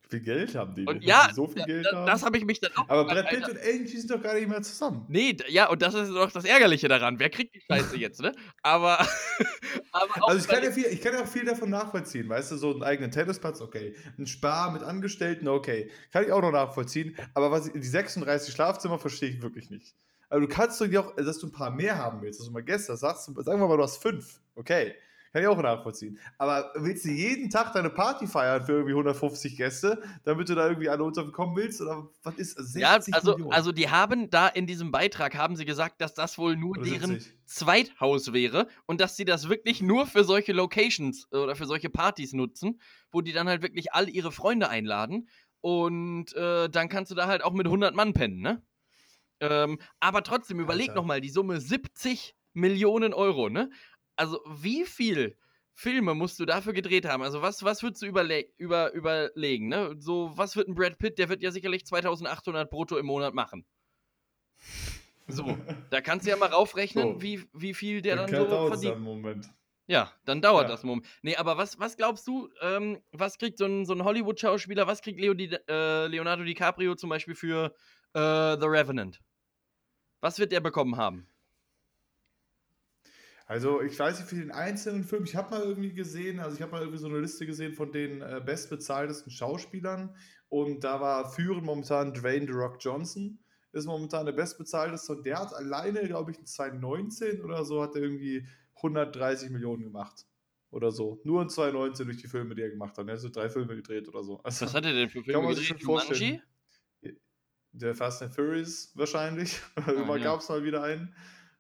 Wie viel Geld haben die? Und ja, so viel Geld haben? das habe ich mich dann auch Aber Brad Pitt und Angie sind doch gar nicht mehr zusammen. Nee, ja, und das ist doch das Ärgerliche daran. Wer kriegt die Scheiße jetzt, ne? Aber, aber Also ich kann, ja viel, ich kann ja auch viel davon nachvollziehen, weißt du, so einen eigenen Tennisplatz, okay. Ein Spar mit Angestellten, okay. Kann ich auch noch nachvollziehen. Aber was die 36 Schlafzimmer verstehe ich wirklich nicht. Also du kannst doch auch, dass du ein paar mehr haben willst, dass du mal Gäste hast, sagst, sagen wir mal, du hast fünf, okay. Kann ich auch nachvollziehen. Aber willst du jeden Tag deine Party feiern für irgendwie 150 Gäste, damit du da irgendwie alle unterkommen willst? Oder was ist 60 ja, also, Millionen? also die haben da in diesem Beitrag haben sie gesagt, dass das wohl nur Oder deren 70? Zweithaus wäre und dass sie das wirklich nur für solche Locations äh, oder für solche Partys nutzen, wo die dann halt wirklich all ihre Freunde einladen und äh, dann kannst du da halt auch mit 100 Mann pennen, ne? Ähm, aber trotzdem, überleg Alter. nochmal, die Summe 70 Millionen Euro, ne? Also wie viel Filme musst du dafür gedreht haben? Also was, was würdest du überle über, überlegen, ne? So, was wird ein Brad Pitt, der wird ja sicherlich 2800 brutto im Monat machen. So, da kannst du ja mal raufrechnen, So. wie, wie viel der Dann dann so verdient. Moment. Ja, dann dauert Ja. das Moment. Nee, aber was, was glaubst du, ähm, was kriegt so ein, so ein Hollywood-Schauspieler, was kriegt Leo Di, äh, Leonardo DiCaprio zum Beispiel für äh, The Revenant? Was wird der bekommen haben? Also, ich weiß nicht für den einzelnen Film, ich habe mal irgendwie gesehen, also ich habe mal irgendwie so eine Liste gesehen von den äh, bestbezahltesten Schauspielern und da war führend momentan Dwayne The Rock Johnson, ist momentan der bestbezahlteste und der hat alleine, glaube ich, in 2019 oder so, hat er irgendwie 130 Millionen gemacht oder so. Nur in 2019 durch die Filme, die er gemacht hat. Er hat so drei Filme gedreht oder so. Also, Was hat er denn für kann Filme man sich gedreht? schon vorstellen. Der Fast and Furious wahrscheinlich. Ah, Immer ja. gab es mal wieder einen.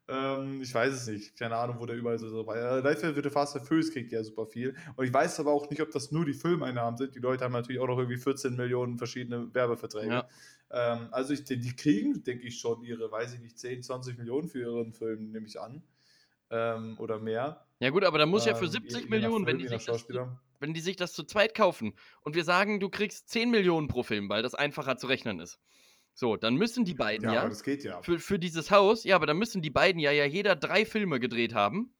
Ähm, ich weiß es nicht. Keine Ahnung, wo der überall so so war. Ja, Dafür wird der Fast and Furious kriegt ja super viel. Und ich weiß aber auch nicht, ob das nur die Filmeinnahmen sind. Die Leute haben natürlich auch noch irgendwie 14 Millionen verschiedene Werbeverträge. Ja. Ähm, also ich, die kriegen, denke ich, schon ihre, weiß ich nicht, 10, 20 Millionen für ihren Film, nehme ich an. Ähm, oder mehr. Ja gut, aber da muss ja für Ähm, 70 je- je nach Millionen, wenn die, sich das, wenn die sich das zu zweit kaufen und wir sagen, du kriegst 10 Millionen pro Film, weil das einfacher zu rechnen ist. So, dann müssen die beiden Ja, ja, das geht ja. für, für dieses Haus, ja, aber dann müssen die beiden ja, ja jeder drei Filme gedreht haben.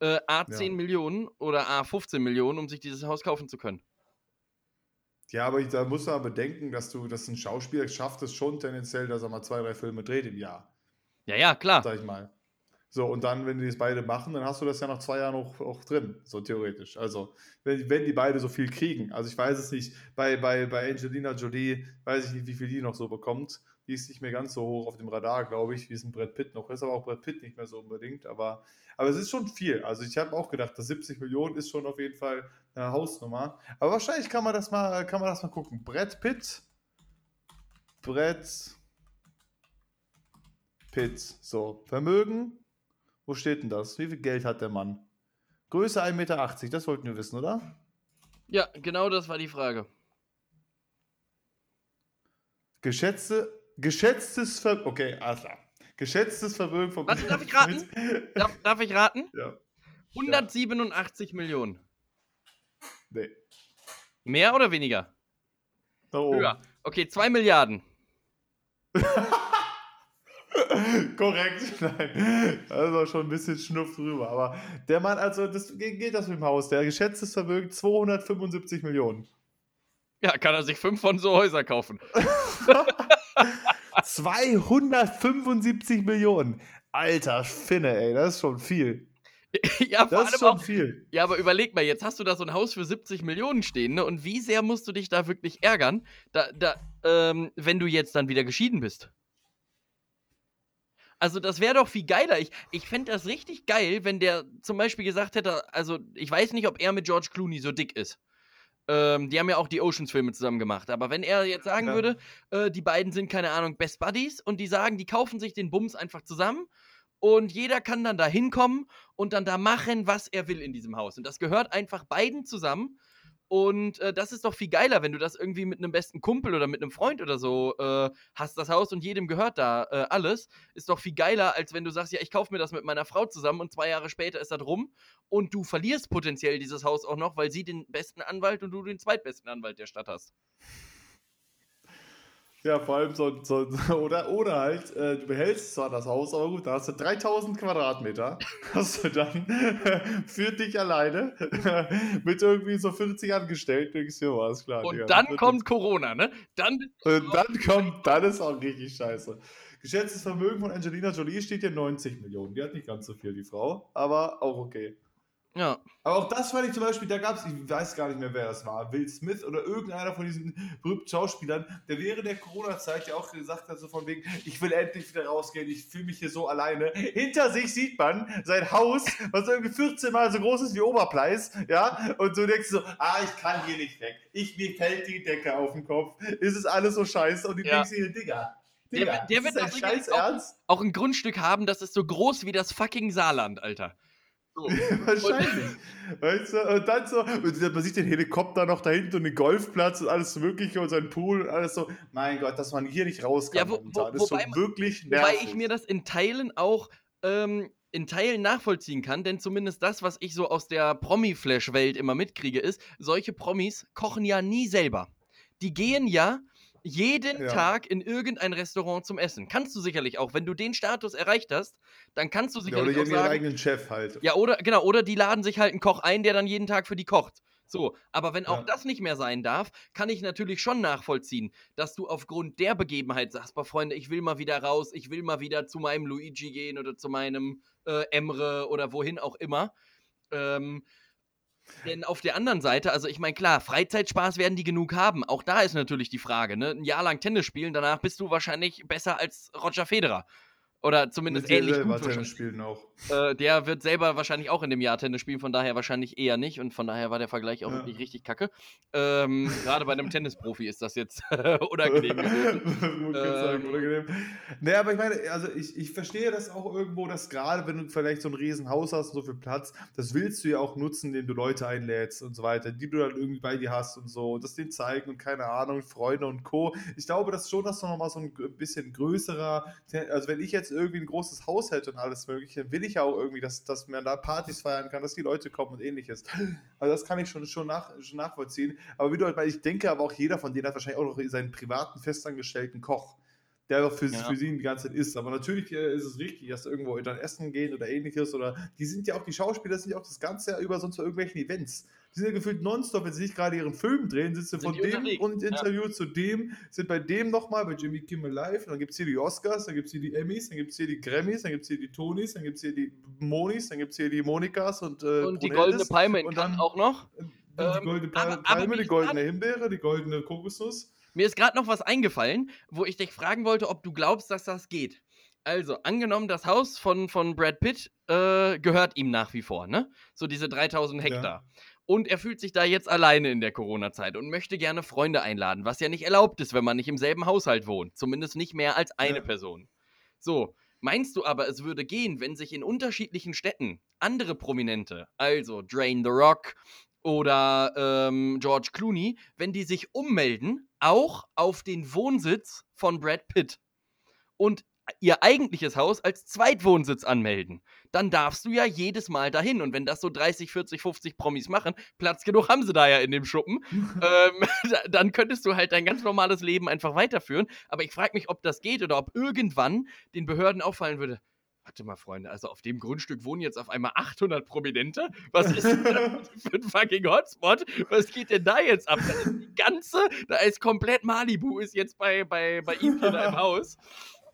Äh, A 10 Ja. Millionen oder A 15 Millionen, um sich dieses Haus kaufen zu können. Ja, aber ich, da du aber bedenken, dass du, dass ein Schauspieler schafft es schon tendenziell, dass er mal zwei, drei Filme dreht im Jahr. Ja, ja, klar. sag ich mal. So, und dann, wenn die das beide machen, dann hast du das ja nach zwei Jahren auch, auch drin, so theoretisch. Also, wenn, wenn die beide so viel kriegen. Also, ich weiß es nicht, bei, bei, bei Angelina Jolie weiß ich nicht, wie viel die noch so bekommt. Die ist nicht mehr ganz so hoch auf dem Radar, glaube ich, wie es ein Brad Pitt noch ist, aber auch Brad Pitt nicht mehr so unbedingt. Aber, aber es ist schon viel. Also, ich habe auch gedacht, dass 70 Millionen ist schon auf jeden Fall eine Hausnummer. Aber wahrscheinlich kann man das mal, kann man das mal gucken. Brad Pitt. Brad Pitt. So, Vermögen. Wo steht denn das? Wie viel Geld hat der Mann? Größe 1,80 Meter, das wollten wir wissen, oder? Ja, genau das war die Frage. Geschätzte, geschätztes Vermögen. Okay, alles klar. Geschätztes Vermögen von Warte, darf ich raten? Darf, darf ich raten? Ja. 187 Millionen. Nee. Mehr oder weniger? Da oben. Höher. Okay, 2 Milliarden. Korrekt, nein. Auch schon ein bisschen Schnuff drüber. Aber der Mann, also, das geht das mit dem Haus. Der geschätztes Vermögen 275 Millionen. Ja, kann er sich fünf von so Häuser kaufen. 275 Millionen. Alter Finne, ey, das ist schon viel. ja, Das ist schon auch. viel. Ja, aber überleg mal, jetzt hast du da so ein Haus für 70 Millionen stehen, ne? Und wie sehr musst du dich da wirklich ärgern, da, da, ähm, wenn du jetzt dann wieder geschieden bist? Also, das wäre doch viel geiler. Ich, ich fände das richtig geil, wenn der zum Beispiel gesagt hätte, also, ich weiß nicht, ob er mit George Clooney so dick ist. Ähm, die haben ja auch die Oceans-Filme zusammen gemacht. Aber wenn er jetzt sagen Ja. würde, äh, die beiden sind, keine Ahnung, Best Buddies und die sagen, die kaufen sich den Bums einfach zusammen und jeder kann dann da hinkommen und dann da machen, was er will in diesem Haus. Und das gehört einfach beiden zusammen. Und äh, das ist doch viel geiler, wenn du das irgendwie mit einem besten Kumpel oder mit einem Freund oder so äh, hast, das Haus und jedem gehört da äh, alles. Ist doch viel geiler, als wenn du sagst, ja, ich kaufe mir das mit meiner Frau zusammen und zwei Jahre später ist das rum und du verlierst potenziell dieses Haus auch noch, weil sie den besten Anwalt und du den zweitbesten Anwalt der Stadt hast. Ja, vor allem so, so oder, oder halt, äh, du behältst zwar das Haus, aber gut, da hast du 3000 Quadratmeter, hast du dann für dich alleine mit irgendwie so 40 Angestellten, denkst du, alles klar. Und Digga, dann kommt Corona, ne? Dann Und dann kommt, dann ist auch richtig scheiße. Geschätztes Vermögen von Angelina Jolie steht hier 90 Millionen. Die hat nicht ganz so viel, die Frau, aber auch okay. Ja. Aber auch das fand ich zum Beispiel, da gab es, ich weiß gar nicht mehr, wer das war, Will Smith oder irgendeiner von diesen berühmten Schauspielern, der während der Corona-Zeit ja auch gesagt hat, so von wegen, ich will endlich wieder rausgehen, ich fühle mich hier so alleine. Hinter sich sieht man sein Haus, was irgendwie 14 Mal so groß ist wie Oberpleis, ja, und du denkst so, ah, ich kann hier nicht weg. Ich, mir fällt die Decke auf den Kopf, ist es alles so scheiße und du Ja. denkst dir, Digga, Der Digga, wird- der ist wird das auch-? Auch ein Grundstück haben, das ist so groß wie das fucking Saarland, Alter. So. Wahrscheinlich. weißt du, und dann so, und man sieht den Helikopter noch da hinten und den Golfplatz und alles Mögliche und seinen Pool und alles so. Mein Gott, dass man hier nicht raus kann Ja, wo- wo- ist schon wobei- wirklich nervig. Wobei ich mir das in Teilen auch ähm, in Teilen nachvollziehen kann, denn zumindest das, was ich so aus der Promi-Flash-Welt immer mitkriege, ist, solche Promis kochen ja nie selber. Die gehen ja jeden Ja. Tag in irgendein Restaurant zum Essen. Kannst du sicherlich auch. Wenn du den Status erreicht hast, dann kannst du ja, oder sicherlich auch sagen, eigenen Chef halt. ja, oder genau, oder die laden sich halt einen Koch ein, der dann jeden Tag für die kocht. So, aber wenn auch Ja. das nicht mehr sein darf, kann ich natürlich schon nachvollziehen, dass du aufgrund der Begebenheit sagst, boah, Freunde, ich will mal wieder raus, ich will mal wieder zu meinem Luigi gehen oder zu meinem äh, Emre oder wohin auch immer. Ähm, denn auf der anderen Seite, also ich meine, klar, Freizeitspaß werden die genug haben. Auch da ist natürlich die Frage, ne? Ein Jahr lang Tennis spielen, danach bist du wahrscheinlich besser als Roger Federer. Oder zumindest Mit ähnlich gut. selber wahrscheinlich. Tennis spielen auch. Äh, der wird selber wahrscheinlich auch in dem Jahr Tennis spielen, von daher wahrscheinlich eher nicht. Und von daher war der Vergleich auch Ja. wirklich richtig kacke. Ähm, Gerade bei einem Tennisprofi ist das jetzt unangenehm sagen, Ähm. unangenehm. Nee, aber ich meine, also ich, ich verstehe das auch irgendwo, dass gerade wenn du vielleicht so ein Riesenhaus hast und so viel Platz, das willst du ja auch nutzen, indem du Leute einlädst und so weiter, die du dann irgendwie bei dir hast und so, und das denen zeigen und keine Ahnung, Freunde und Co. Ich glaube, das schon, dass du nochmal so ein bisschen größerer, also wenn ich jetzt irgendwie ein großes Haus hätte und alles mögliche, will ich ja auch irgendwie, dass, dass man da Partys feiern kann, dass die Leute kommen und ähnliches. Also das kann ich schon, schon, nach, schon nachvollziehen. Aber wie du halt, ich denke, aber auch jeder von denen hat wahrscheinlich auch noch seinen privaten, festangestellten Koch, der für, Ja. für sie die ganze Zeit isst. Aber natürlich äh, ist es richtig, dass irgendwo dann essen gehen oder ähnliches. Oder die sind ja auch, die Schauspieler sind ja auch das ganze Jahr über sonst bei irgendwelchen Events. Die sind ja gefühlt nonstop, wenn sie nicht gerade ihren Film drehen, sitzen von dem unterwegs, und ja. Interview zu dem, sind bei dem nochmal, bei Jimmy Kimmel Live, und dann gibt es hier die Oscars, dann gibt es hier die Emmys, dann gibt es hier die Grammys, dann gibt es hier die Tonys, dann gibt es hier die Monis, dann gibt es hier die Monikas und, äh, Und die goldene Palme in und dann- auch noch. Die Ähm, goldene aber- Palme, aber wie die goldene Himbeere, die goldene Kokosnuss. Mir ist gerade noch was eingefallen, wo ich dich fragen wollte, ob du glaubst, dass das geht. Also, angenommen, das Haus von, von Brad Pitt äh, gehört ihm nach wie vor, ne? So diese 3000 Ja. Und er fühlt sich da jetzt alleine in der Corona-Zeit und möchte gerne Freunde einladen, was ja nicht erlaubt ist, wenn man nicht im selben Haushalt wohnt. Zumindest nicht mehr als eine Ja. Person. So, meinst du aber, es würde gehen, wenn sich in unterschiedlichen Städten andere Prominente, also Drain the Rock oder ähm, George Clooney, wenn die sich ummelden, auch auf den Wohnsitz von Brad Pitt und ihr eigentliches Haus als Zweitwohnsitz anmelden, dann darfst du ja jedes Mal dahin. Und wenn das so 30, 40, 50 Promis machen, Platz genug haben sie da ja in dem Schuppen, ähm, da- dann könntest du halt dein ganz normales Leben einfach weiterführen. Aber ich frage mich, ob das geht oder ob irgendwann den Behörden auffallen würde. Warte mal, Freunde, also auf dem Grundstück wohnen jetzt auf einmal 800 Prominente. Was ist denn das für ein fucking Hotspot? Was geht denn da jetzt ab? Da ist die ganze, da ist komplett Malibu, ist jetzt bei, bei, bei ihm hier im Haus.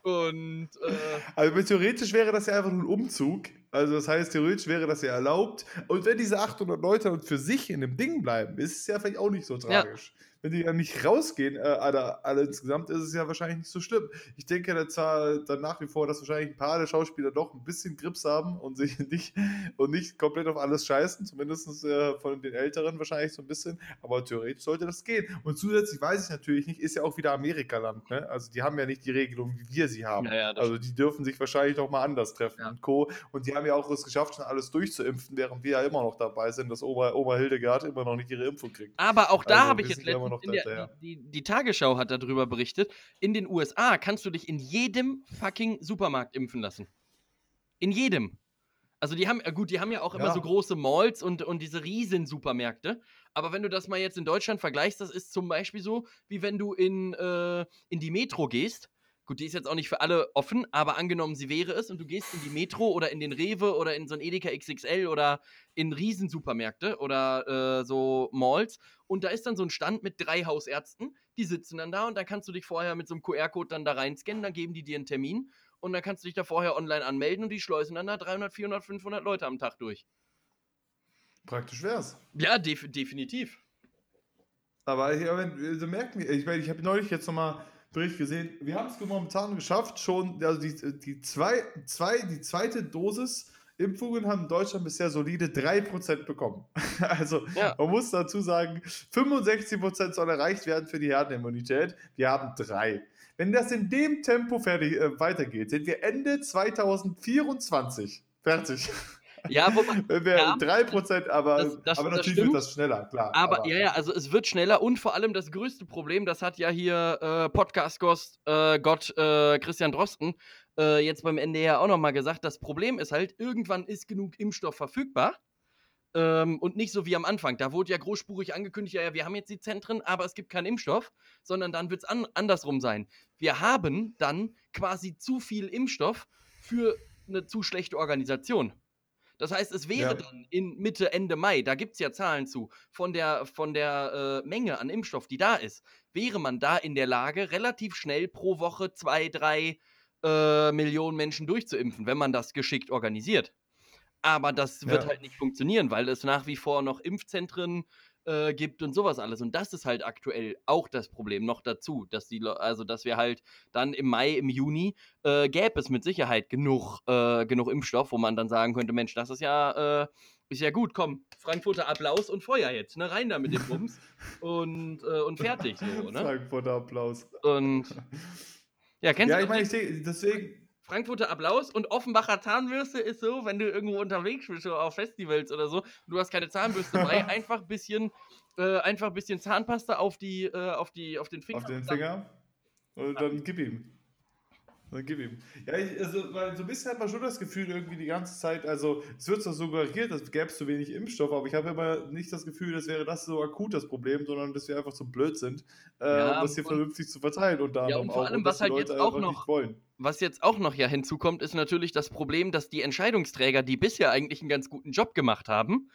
Und äh, Also theoretisch wäre das ja einfach nur ein Umzug. Also das heißt, theoretisch wäre das ja erlaubt. Und wenn diese 800 Leute dann für sich in dem Ding bleiben, ist es ja vielleicht auch nicht so tragisch. Wenn die ja nicht rausgehen, äh, alle, alle insgesamt, ist es ja wahrscheinlich nicht so schlimm. Ich denke da zwar dann nach wie vor, dass wahrscheinlich ein paar der Schauspieler doch ein bisschen Grips haben und sich nicht und nicht komplett auf alles scheißen, zumindest äh, von den Älteren wahrscheinlich so ein bisschen. Aber theoretisch sollte das gehen. Und zusätzlich weiß ich natürlich nicht, ist ja auch wieder Amerikaland. Ne? Also die haben ja nicht die Regelung, wie wir sie haben. Ja, ja, also die dürfen sich wahrscheinlich noch mal anders treffen Ja. und Co. Und die haben ja auch es geschafft, schon alles durchzuimpfen, während wir ja immer noch dabei sind, dass Oma, Oma Hildegard immer noch nicht ihre Impfung kriegt. Aber auch da Also, habe ich jetzt letztens noch in der, dahinterher. die, die, die Tagesschau hat darüber berichtet. In den USA kannst du dich in jedem fucking Supermarkt impfen lassen. In jedem. Also die haben, äh, gut, die haben ja auch immer Ja. so große Malls und, und diese riesen Supermärkte. Aber wenn du das mal jetzt in Deutschland vergleichst, das ist zum Beispiel so, wie wenn du in, äh, in die Metro gehst. Gut, die ist jetzt auch nicht für alle offen, aber angenommen, sie wäre es und du gehst in die Metro oder in den Rewe oder in so ein Edeka XXL oder in Riesensupermärkte oder äh, so Malls und da ist dann so ein Stand mit drei Hausärzten, die sitzen dann da und dann kannst du dich vorher mit so einem QR-Code dann da reinscannen, dann geben die dir einen Termin und dann kannst du dich da vorher online anmelden und die schleusen dann da 300, 400, 500 Leute am Tag durch. Praktisch wär's. Ja, def definitiv. Aber ich, also merken wir, ich, meine, ich habe neulich jetzt nochmal Bericht gesehen, wir haben es momentan geschafft, schon, also die, die, zwei, zwei, die zweite Dosis Impfungen haben in Deutschland bisher solide 3% bekommen. Also Ja. man muss dazu sagen, 65% soll erreicht werden für die Herdenimmunität. Wir haben drei. Wenn das in dem Tempo fertig äh, weitergeht, sind wir Ende 2024 fertig. Ja, Wenn wir Ja, 3%, aber, das- das- aber das natürlich stimmt. wird das schneller, klar. Aber, ja, ja, also es wird schneller und vor allem das größte Problem, das hat ja hier äh, Podcast-Gott äh, Gott, äh, Christian Drosten äh, jetzt beim NDR auch nochmal gesagt. Das Problem ist halt, irgendwann ist genug Impfstoff verfügbar. Ähm, und nicht so wie am Anfang. Da wurde ja großspurig angekündigt, ja, ja, wir haben jetzt die Zentren, aber es gibt keinen Impfstoff, sondern dann wird es an andersrum sein. Wir haben dann quasi zu viel Impfstoff für eine zu schlechte Organisation. Das heißt, es wäre Ja. dann in Mitte, Ende Mai, da gibt es ja Zahlen zu, von der, von der äh, Menge an Impfstoff, die da ist, wäre man da in der Lage, relativ schnell pro Woche zwei, drei äh, Millionen Menschen durchzuimpfen, wenn man das geschickt organisiert. Aber das wird Ja. halt nicht funktionieren, weil es nach wie vor noch Impfzentren äh, gibt und sowas alles. Und das ist halt aktuell auch das Problem noch dazu, dass die, also dass wir halt dann im Mai, im Juni äh, gäbe es mit Sicherheit genug, äh, genug Impfstoff, wo man dann sagen könnte, Mensch, das ist ja, äh, ist ja gut, komm, Frankfurter Applaus und Feuer jetzt, ne? Rein da mit dem Bums und, äh, und fertig so, ne? Frankfurter Applaus. Und ja, kennst Ja, du ich meine, ich deswegen, Frankfurter Applaus und Offenbacher Zahnbürste ist so, wenn du irgendwo unterwegs bist, so auf Festivals oder so, du hast keine Zahnbürste dabei, einfach bisschen, äh, einfach bisschen Zahnpasta auf die, äh, auf die, auf den Finger. auf den und Finger und dann gib ihm. Dann gib ihm. Ja, ich, also, weil so ein bisschen hat man schon das Gefühl, irgendwie die ganze Zeit, also es wird zwar suggeriert, es gäbe zu wenig Impfstoff, aber ich habe immer nicht das Gefühl, das wäre das so akut das Problem, sondern dass wir einfach zu blöd sind, äh, Ja, um das hier und- vernünftig zu verteilen. Unter Ja, anderem und vor auch, allem, was halt Leute jetzt auch noch- nicht wollen. Was jetzt auch noch ja hinzukommt, ist natürlich das Problem, dass die Entscheidungsträger, die bisher eigentlich einen ganz guten Job gemacht haben,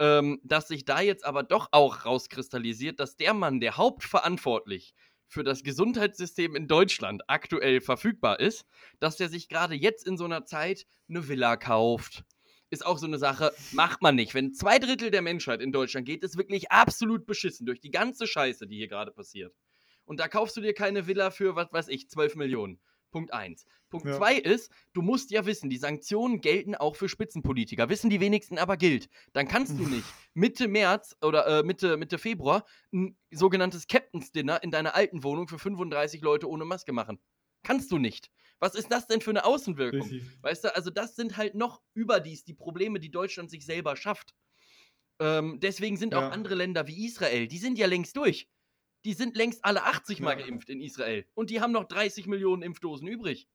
ähm, dass sich da jetzt aber doch auch rauskristallisiert, dass der Mann, der hauptverantwortlich für das Gesundheitssystem in Deutschland aktuell verfügbar ist, dass der sich gerade jetzt in so einer Zeit eine Villa kauft. Ist auch so eine Sache, macht man nicht. Wenn zwei Drittel der Menschheit in Deutschland geht, ist wirklich absolut beschissen durch die ganze Scheiße, die hier gerade passiert. Und da kaufst du dir keine Villa für, was weiß ich, 12 Millionen. Punkt 1. Punkt Ja. 2 ist, du musst ja wissen, die Sanktionen gelten auch für Spitzenpolitiker. Wissen die wenigsten aber gilt. Dann kannst du nicht Mitte März oder äh, Mitte, Mitte Februar ein sogenanntes Captain's Dinner in deiner alten Wohnung für 35 Leute ohne Maske machen. Kannst du nicht. Was ist das denn für eine Außenwirkung? Richtig. Weißt du, also das sind halt noch überdies die Probleme, die Deutschland sich selber schafft. Ähm, deswegen sind Ja. auch andere Länder wie Israel, die sind ja längst durch. Die sind längst alle 80 Mal Ja. geimpft in Israel. Und die haben noch 30 Millionen Impfdosen übrig.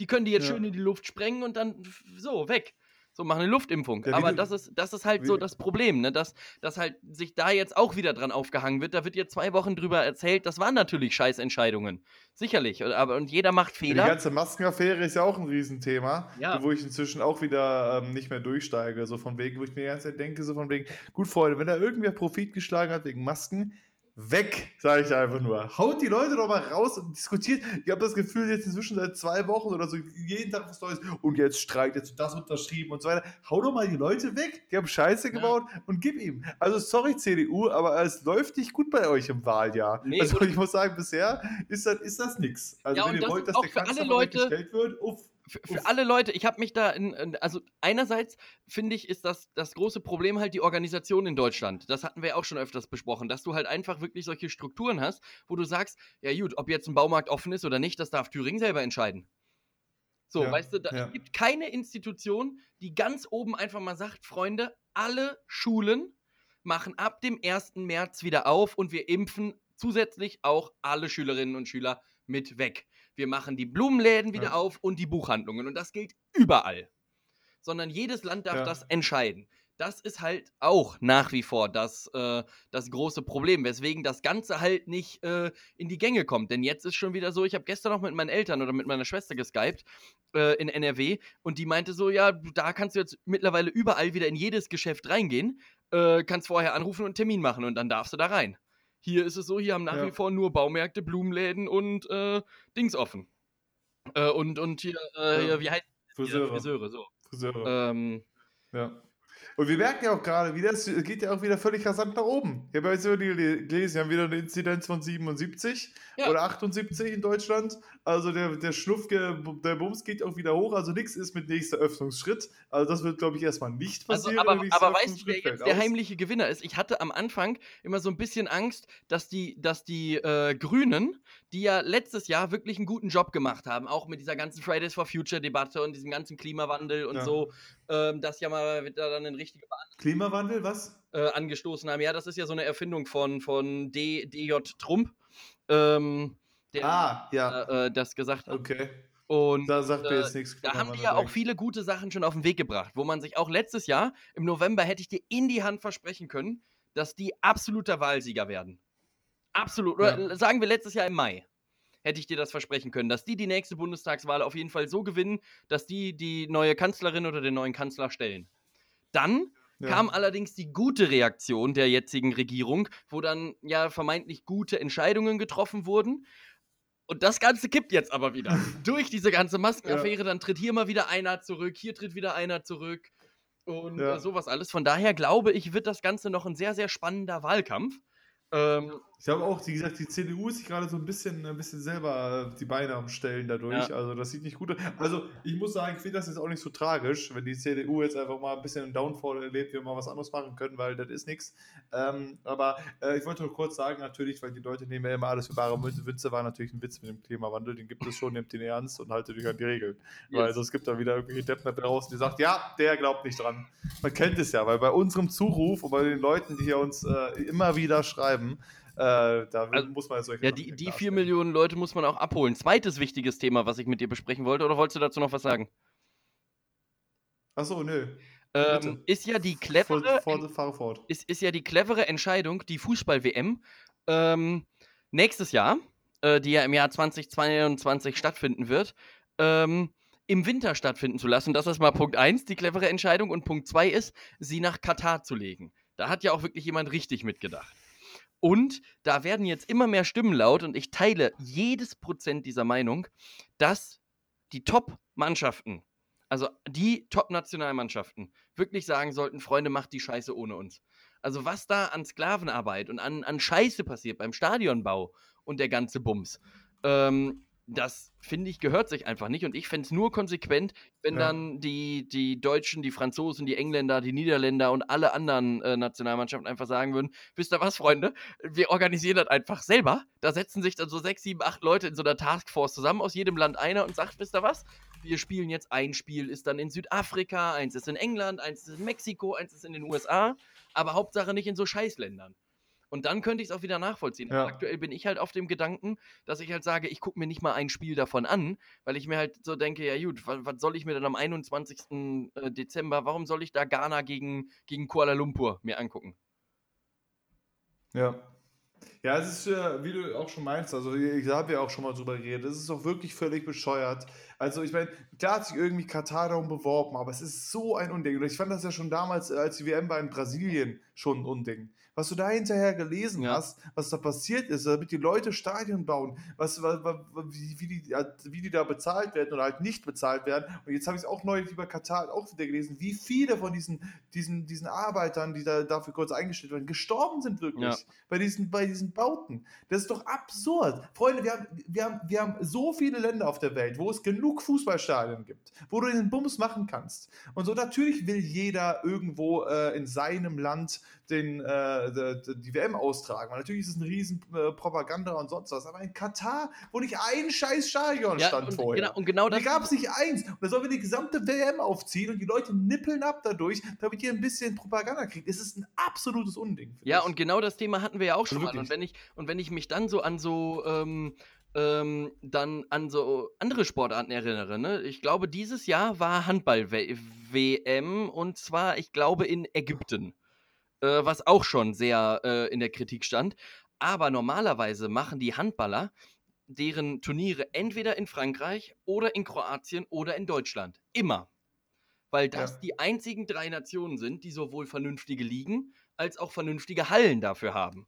Die können die jetzt Ja. schön in die Luft sprengen und dann so, weg. So, machen eine Luftimpfung. Ja, Aber das ist, das ist halt so das Problem, ne? Dass, dass halt sich da jetzt auch wieder dran aufgehangen wird. Da wird jetzt zwei Wochen drüber erzählt, das waren natürlich Scheißentscheidungen. Sicherlich. Aber, und jeder macht Fehler. Die ganze Maskenaffäre ist ja auch ein Riesenthema, Ja. wo ich inzwischen auch wieder ähm, nicht mehr durchsteige. So von wegen, wo ich mir die ganze Zeit denke, so von wegen, gut, Freunde, wenn da irgendwer Profit geschlagen hat wegen Masken, weg, sage ich einfach nur. Haut die Leute doch mal raus und diskutiert. Ich habe das Gefühl, jetzt inzwischen seit zwei Wochen oder so, jeden Tag was Neues. Und jetzt streikt, jetzt das unterschrieben und so weiter. Hau doch mal die Leute weg. Die haben Scheiße Ja. gebaut und gib ihm. Also, sorry, CDU, aber es läuft nicht gut bei euch im Wahljahr. Nee, also, ich muss sagen, bisher ist das, ist das nix. Also, Ja, wenn ihr das wollt, dass der Kanzler gestellt wird, uff. Für, für alle Leute, ich habe mich da in, in, also einerseits finde ich, ist das das große Problem halt die Organisation in Deutschland. Das hatten wir ja auch schon öfters besprochen, dass du halt einfach wirklich solche Strukturen hast, wo du sagst, ja gut, ob jetzt ein Baumarkt offen ist oder nicht, das darf Thüringen selber entscheiden. So, Ja, weißt du, da ja. es gibt keine Institution, die ganz oben einfach mal sagt, Freunde, alle Schulen machen ab dem 1. März wieder auf und wir impfen zusätzlich auch alle Schülerinnen und Schüler mit weg. Wir machen die Blumenläden wieder Ja. auf und die Buchhandlungen. Und das gilt überall. Sondern jedes Land darf Ja. das entscheiden. Das ist halt auch nach wie vor das, äh, das große Problem, weswegen das Ganze halt nicht äh, in die Gänge kommt. Denn jetzt ist schon wieder so, ich habe gestern noch mit meinen Eltern oder mit meiner Schwester geskypt äh, in NRW und die meinte so, ja, da kannst du jetzt mittlerweile überall wieder in jedes Geschäft reingehen, äh, kannst vorher anrufen und einen Termin machen und dann darfst du da rein. Hier ist es so, hier haben nach Ja. wie vor nur Baumärkte, Blumenläden und äh, Dings offen. Äh, und, und hier, äh, Ja. hier, wie heißt Friseure. Friseure, Friseure so. Friseure. Ähm, Ja. Und wir merken ja auch gerade wieder, es geht ja auch wieder völlig rasant nach oben. Ich habe jetzt über die gelesen, wir haben wieder eine Inzidenz von 77 Ja. oder 78 in Deutschland. Also der, der Schnuff, der Bums geht auch wieder hoch. Also nichts ist mit nächster Öffnungsschritt. Also das wird, glaube ich, erstmal nicht Also, passieren. aber, Der nächste aber weißt du, wer jetzt der heimliche Gewinner ist? Ich hatte am Anfang immer so ein bisschen Angst, dass die, dass die äh, Grünen, die ja letztes Jahr wirklich einen guten Job gemacht haben, auch mit dieser ganzen Fridays for Future Debatte und diesem ganzen Klimawandel und Ja. so, ähm, das ja mal wieder dann eine richtige Klimawandel, was? äh, angestoßen haben. Ja, das ist ja so eine Erfindung von, von D, DJ Trump, ähm, der Ah, ja. äh, äh, das gesagt hat. Okay. Und Da sagt mir äh, jetzt nichts. da haben die ja auch viele gute Sachen schon auf den Weg gebracht, wo man sich auch letztes Jahr im November hätte ich dir in die Hand versprechen können, dass die absoluter Wahlsieger werden. Absolut. Oder Ja. sagen wir letztes Jahr im Mai. hätte ich dir das versprechen können, dass die die nächste Bundestagswahl auf jeden Fall so gewinnen, dass die die neue Kanzlerin oder den neuen Kanzler stellen. Dann Ja. kam allerdings die gute Reaktion der jetzigen Regierung, wo dann ja vermeintlich gute Entscheidungen getroffen wurden. Und das Ganze kippt jetzt aber wieder. Durch diese ganze Maskenaffäre, dann tritt hier mal wieder einer zurück, hier tritt wieder einer zurück und Ja. äh, sowas alles. Von daher glaube ich, wird das Ganze noch ein sehr, sehr spannender Wahlkampf. Ähm, Ich habe auch, wie gesagt, die CDU ist sich gerade so ein bisschen, ein bisschen selber äh, die Beine am Stellen dadurch. Ja. Also das sieht nicht gut aus. Also ich muss sagen, ich finde das jetzt auch nicht so tragisch, wenn die CDU jetzt einfach mal ein bisschen einen Downfall erlebt, wir mal was anderes machen können, weil das ist nichts. Ähm, aber äh, ich wollte nur kurz sagen, natürlich, weil die Leute nehmen ja immer alles für bare. Witze war natürlich ein Witz mit dem Klimawandel, den gibt es schon, nehmt den ernst und haltet euch an die Regeln. Weil yes. es gibt da wieder irgendwelche Deppen da draußen, die sagt, ja, der glaubt nicht dran. Man kennt es ja, weil bei unserem Zuruf und bei den Leuten, die hier uns äh, immer wieder schreiben, äh, da Also, muss man solche Ja, die, die klarstellen. vier Millionen Leute muss man auch abholen. Zweites wichtiges Thema, was ich mit dir besprechen wollte, oder wolltest du dazu noch was sagen? Achso, nö. Ähm, ist ja die clevere, fahre fort. ist, ist ja die clevere Entscheidung, die Fußball-WM ähm, nächstes Jahr, äh, die ja im Jahr 2022 stattfinden wird, ähm, im Winter stattfinden zu lassen. Das ist mal Punkt 1, die clevere Entscheidung. Und Punkt 2 ist, sie nach Katar zu legen. Da hat ja auch wirklich jemand richtig mitgedacht. Und da werden jetzt immer mehr Stimmen laut und ich teile jedes Prozent dieser Meinung, dass die Top-Mannschaften, also die Top-Nationalmannschaften, wirklich sagen sollten, Freunde, macht die Scheiße ohne uns. Also was da an Sklavenarbeit und an, an Scheiße passiert beim Stadionbau und der ganze Bums, ähm, das finde ich gehört sich einfach nicht. Und ich fände es nur konsequent, wenn Ja. dann die, die Deutschen, die Franzosen, die Engländer, die Niederländer und alle anderen äh, Nationalmannschaften einfach sagen würden, wisst ihr was, Freunde, wir organisieren das einfach selber. Da setzen sich dann so sechs, sieben, acht Leute in so einer Taskforce zusammen, aus jedem Land einer und sagt, wisst ihr was, wir spielen jetzt ein Spiel, ist dann in Südafrika, eins ist in England, eins ist in Mexiko, eins ist in den USA, aber Hauptsache nicht in so Scheißländern. Und dann könnte ich es auch wieder nachvollziehen. Ja. Aktuell bin ich halt auf dem Gedanken, dass ich halt sage, ich gucke mir nicht mal ein Spiel davon an, weil ich mir halt so denke, ja gut, was, was soll ich mir dann am 21. äh, Dezember, warum soll ich da Ghana gegen, gegen Kuala Lumpur mir angucken? Ja. Ja, es ist, äh, wie du auch schon meinst, also ich habe ja auch schon mal drüber geredet, es ist auch wirklich völlig bescheuert. Also ich meine, klar hat sich irgendwie Katar darum beworben, aber es ist so ein Unding. Und ich fand das ja schon damals, äh, als die WM war in Brasilien, schon ein Unding. Was du da hinterher gelesen Ja. hast, was da passiert ist, damit die Leute Stadien bauen, was, wa- wa- wa- wie, wie, die, wie die da bezahlt werden oder halt nicht bezahlt werden. Und jetzt habe ich es auch neulich über Katar auch wieder gelesen, wie viele von diesen, diesen, diesen Arbeitern, die da dafür kurz eingestellt werden, gestorben sind wirklich Ja. bei diesen, bei diesen Bauten. Das ist doch absurd. Freunde, wir haben, wir, haben, wir haben so viele Länder auf der Welt, wo es genug Fußballstadien gibt, wo du den Bums machen kannst. Und so natürlich will jeder irgendwo äh, in seinem Land den, äh, die, WM austragen. Weil natürlich ist es ein riesen äh, Propaganda und sonst was. Aber in Katar, wo nicht ein scheiß Stadion Ja, stand und, vorher. genau, und genau Da gab es nicht eins. Und da sollen wir die gesamte WM aufziehen und die Leute nippeln ab dadurch, damit ihr ein bisschen Propaganda kriegt. Es ist ein absolutes Unding. Ja, ich. und genau das Thema hatten wir ja auch schon mal. Und wenn ich, und wenn ich mich dann so an so, ähm, ähm, dann an so andere Sportarten erinnere, ne? Ich glaube, dieses Jahr war Handball-WM und zwar, ich glaube, in Ägypten. Äh, was auch schon sehr äh, in der Kritik stand. Aber normalerweise machen die Handballer deren Turniere entweder in Frankreich oder in Kroatien oder in Deutschland. Immer. Weil das Ja. die einzigen drei Nationen sind, die sowohl vernünftige Ligen als auch vernünftige Hallen dafür haben.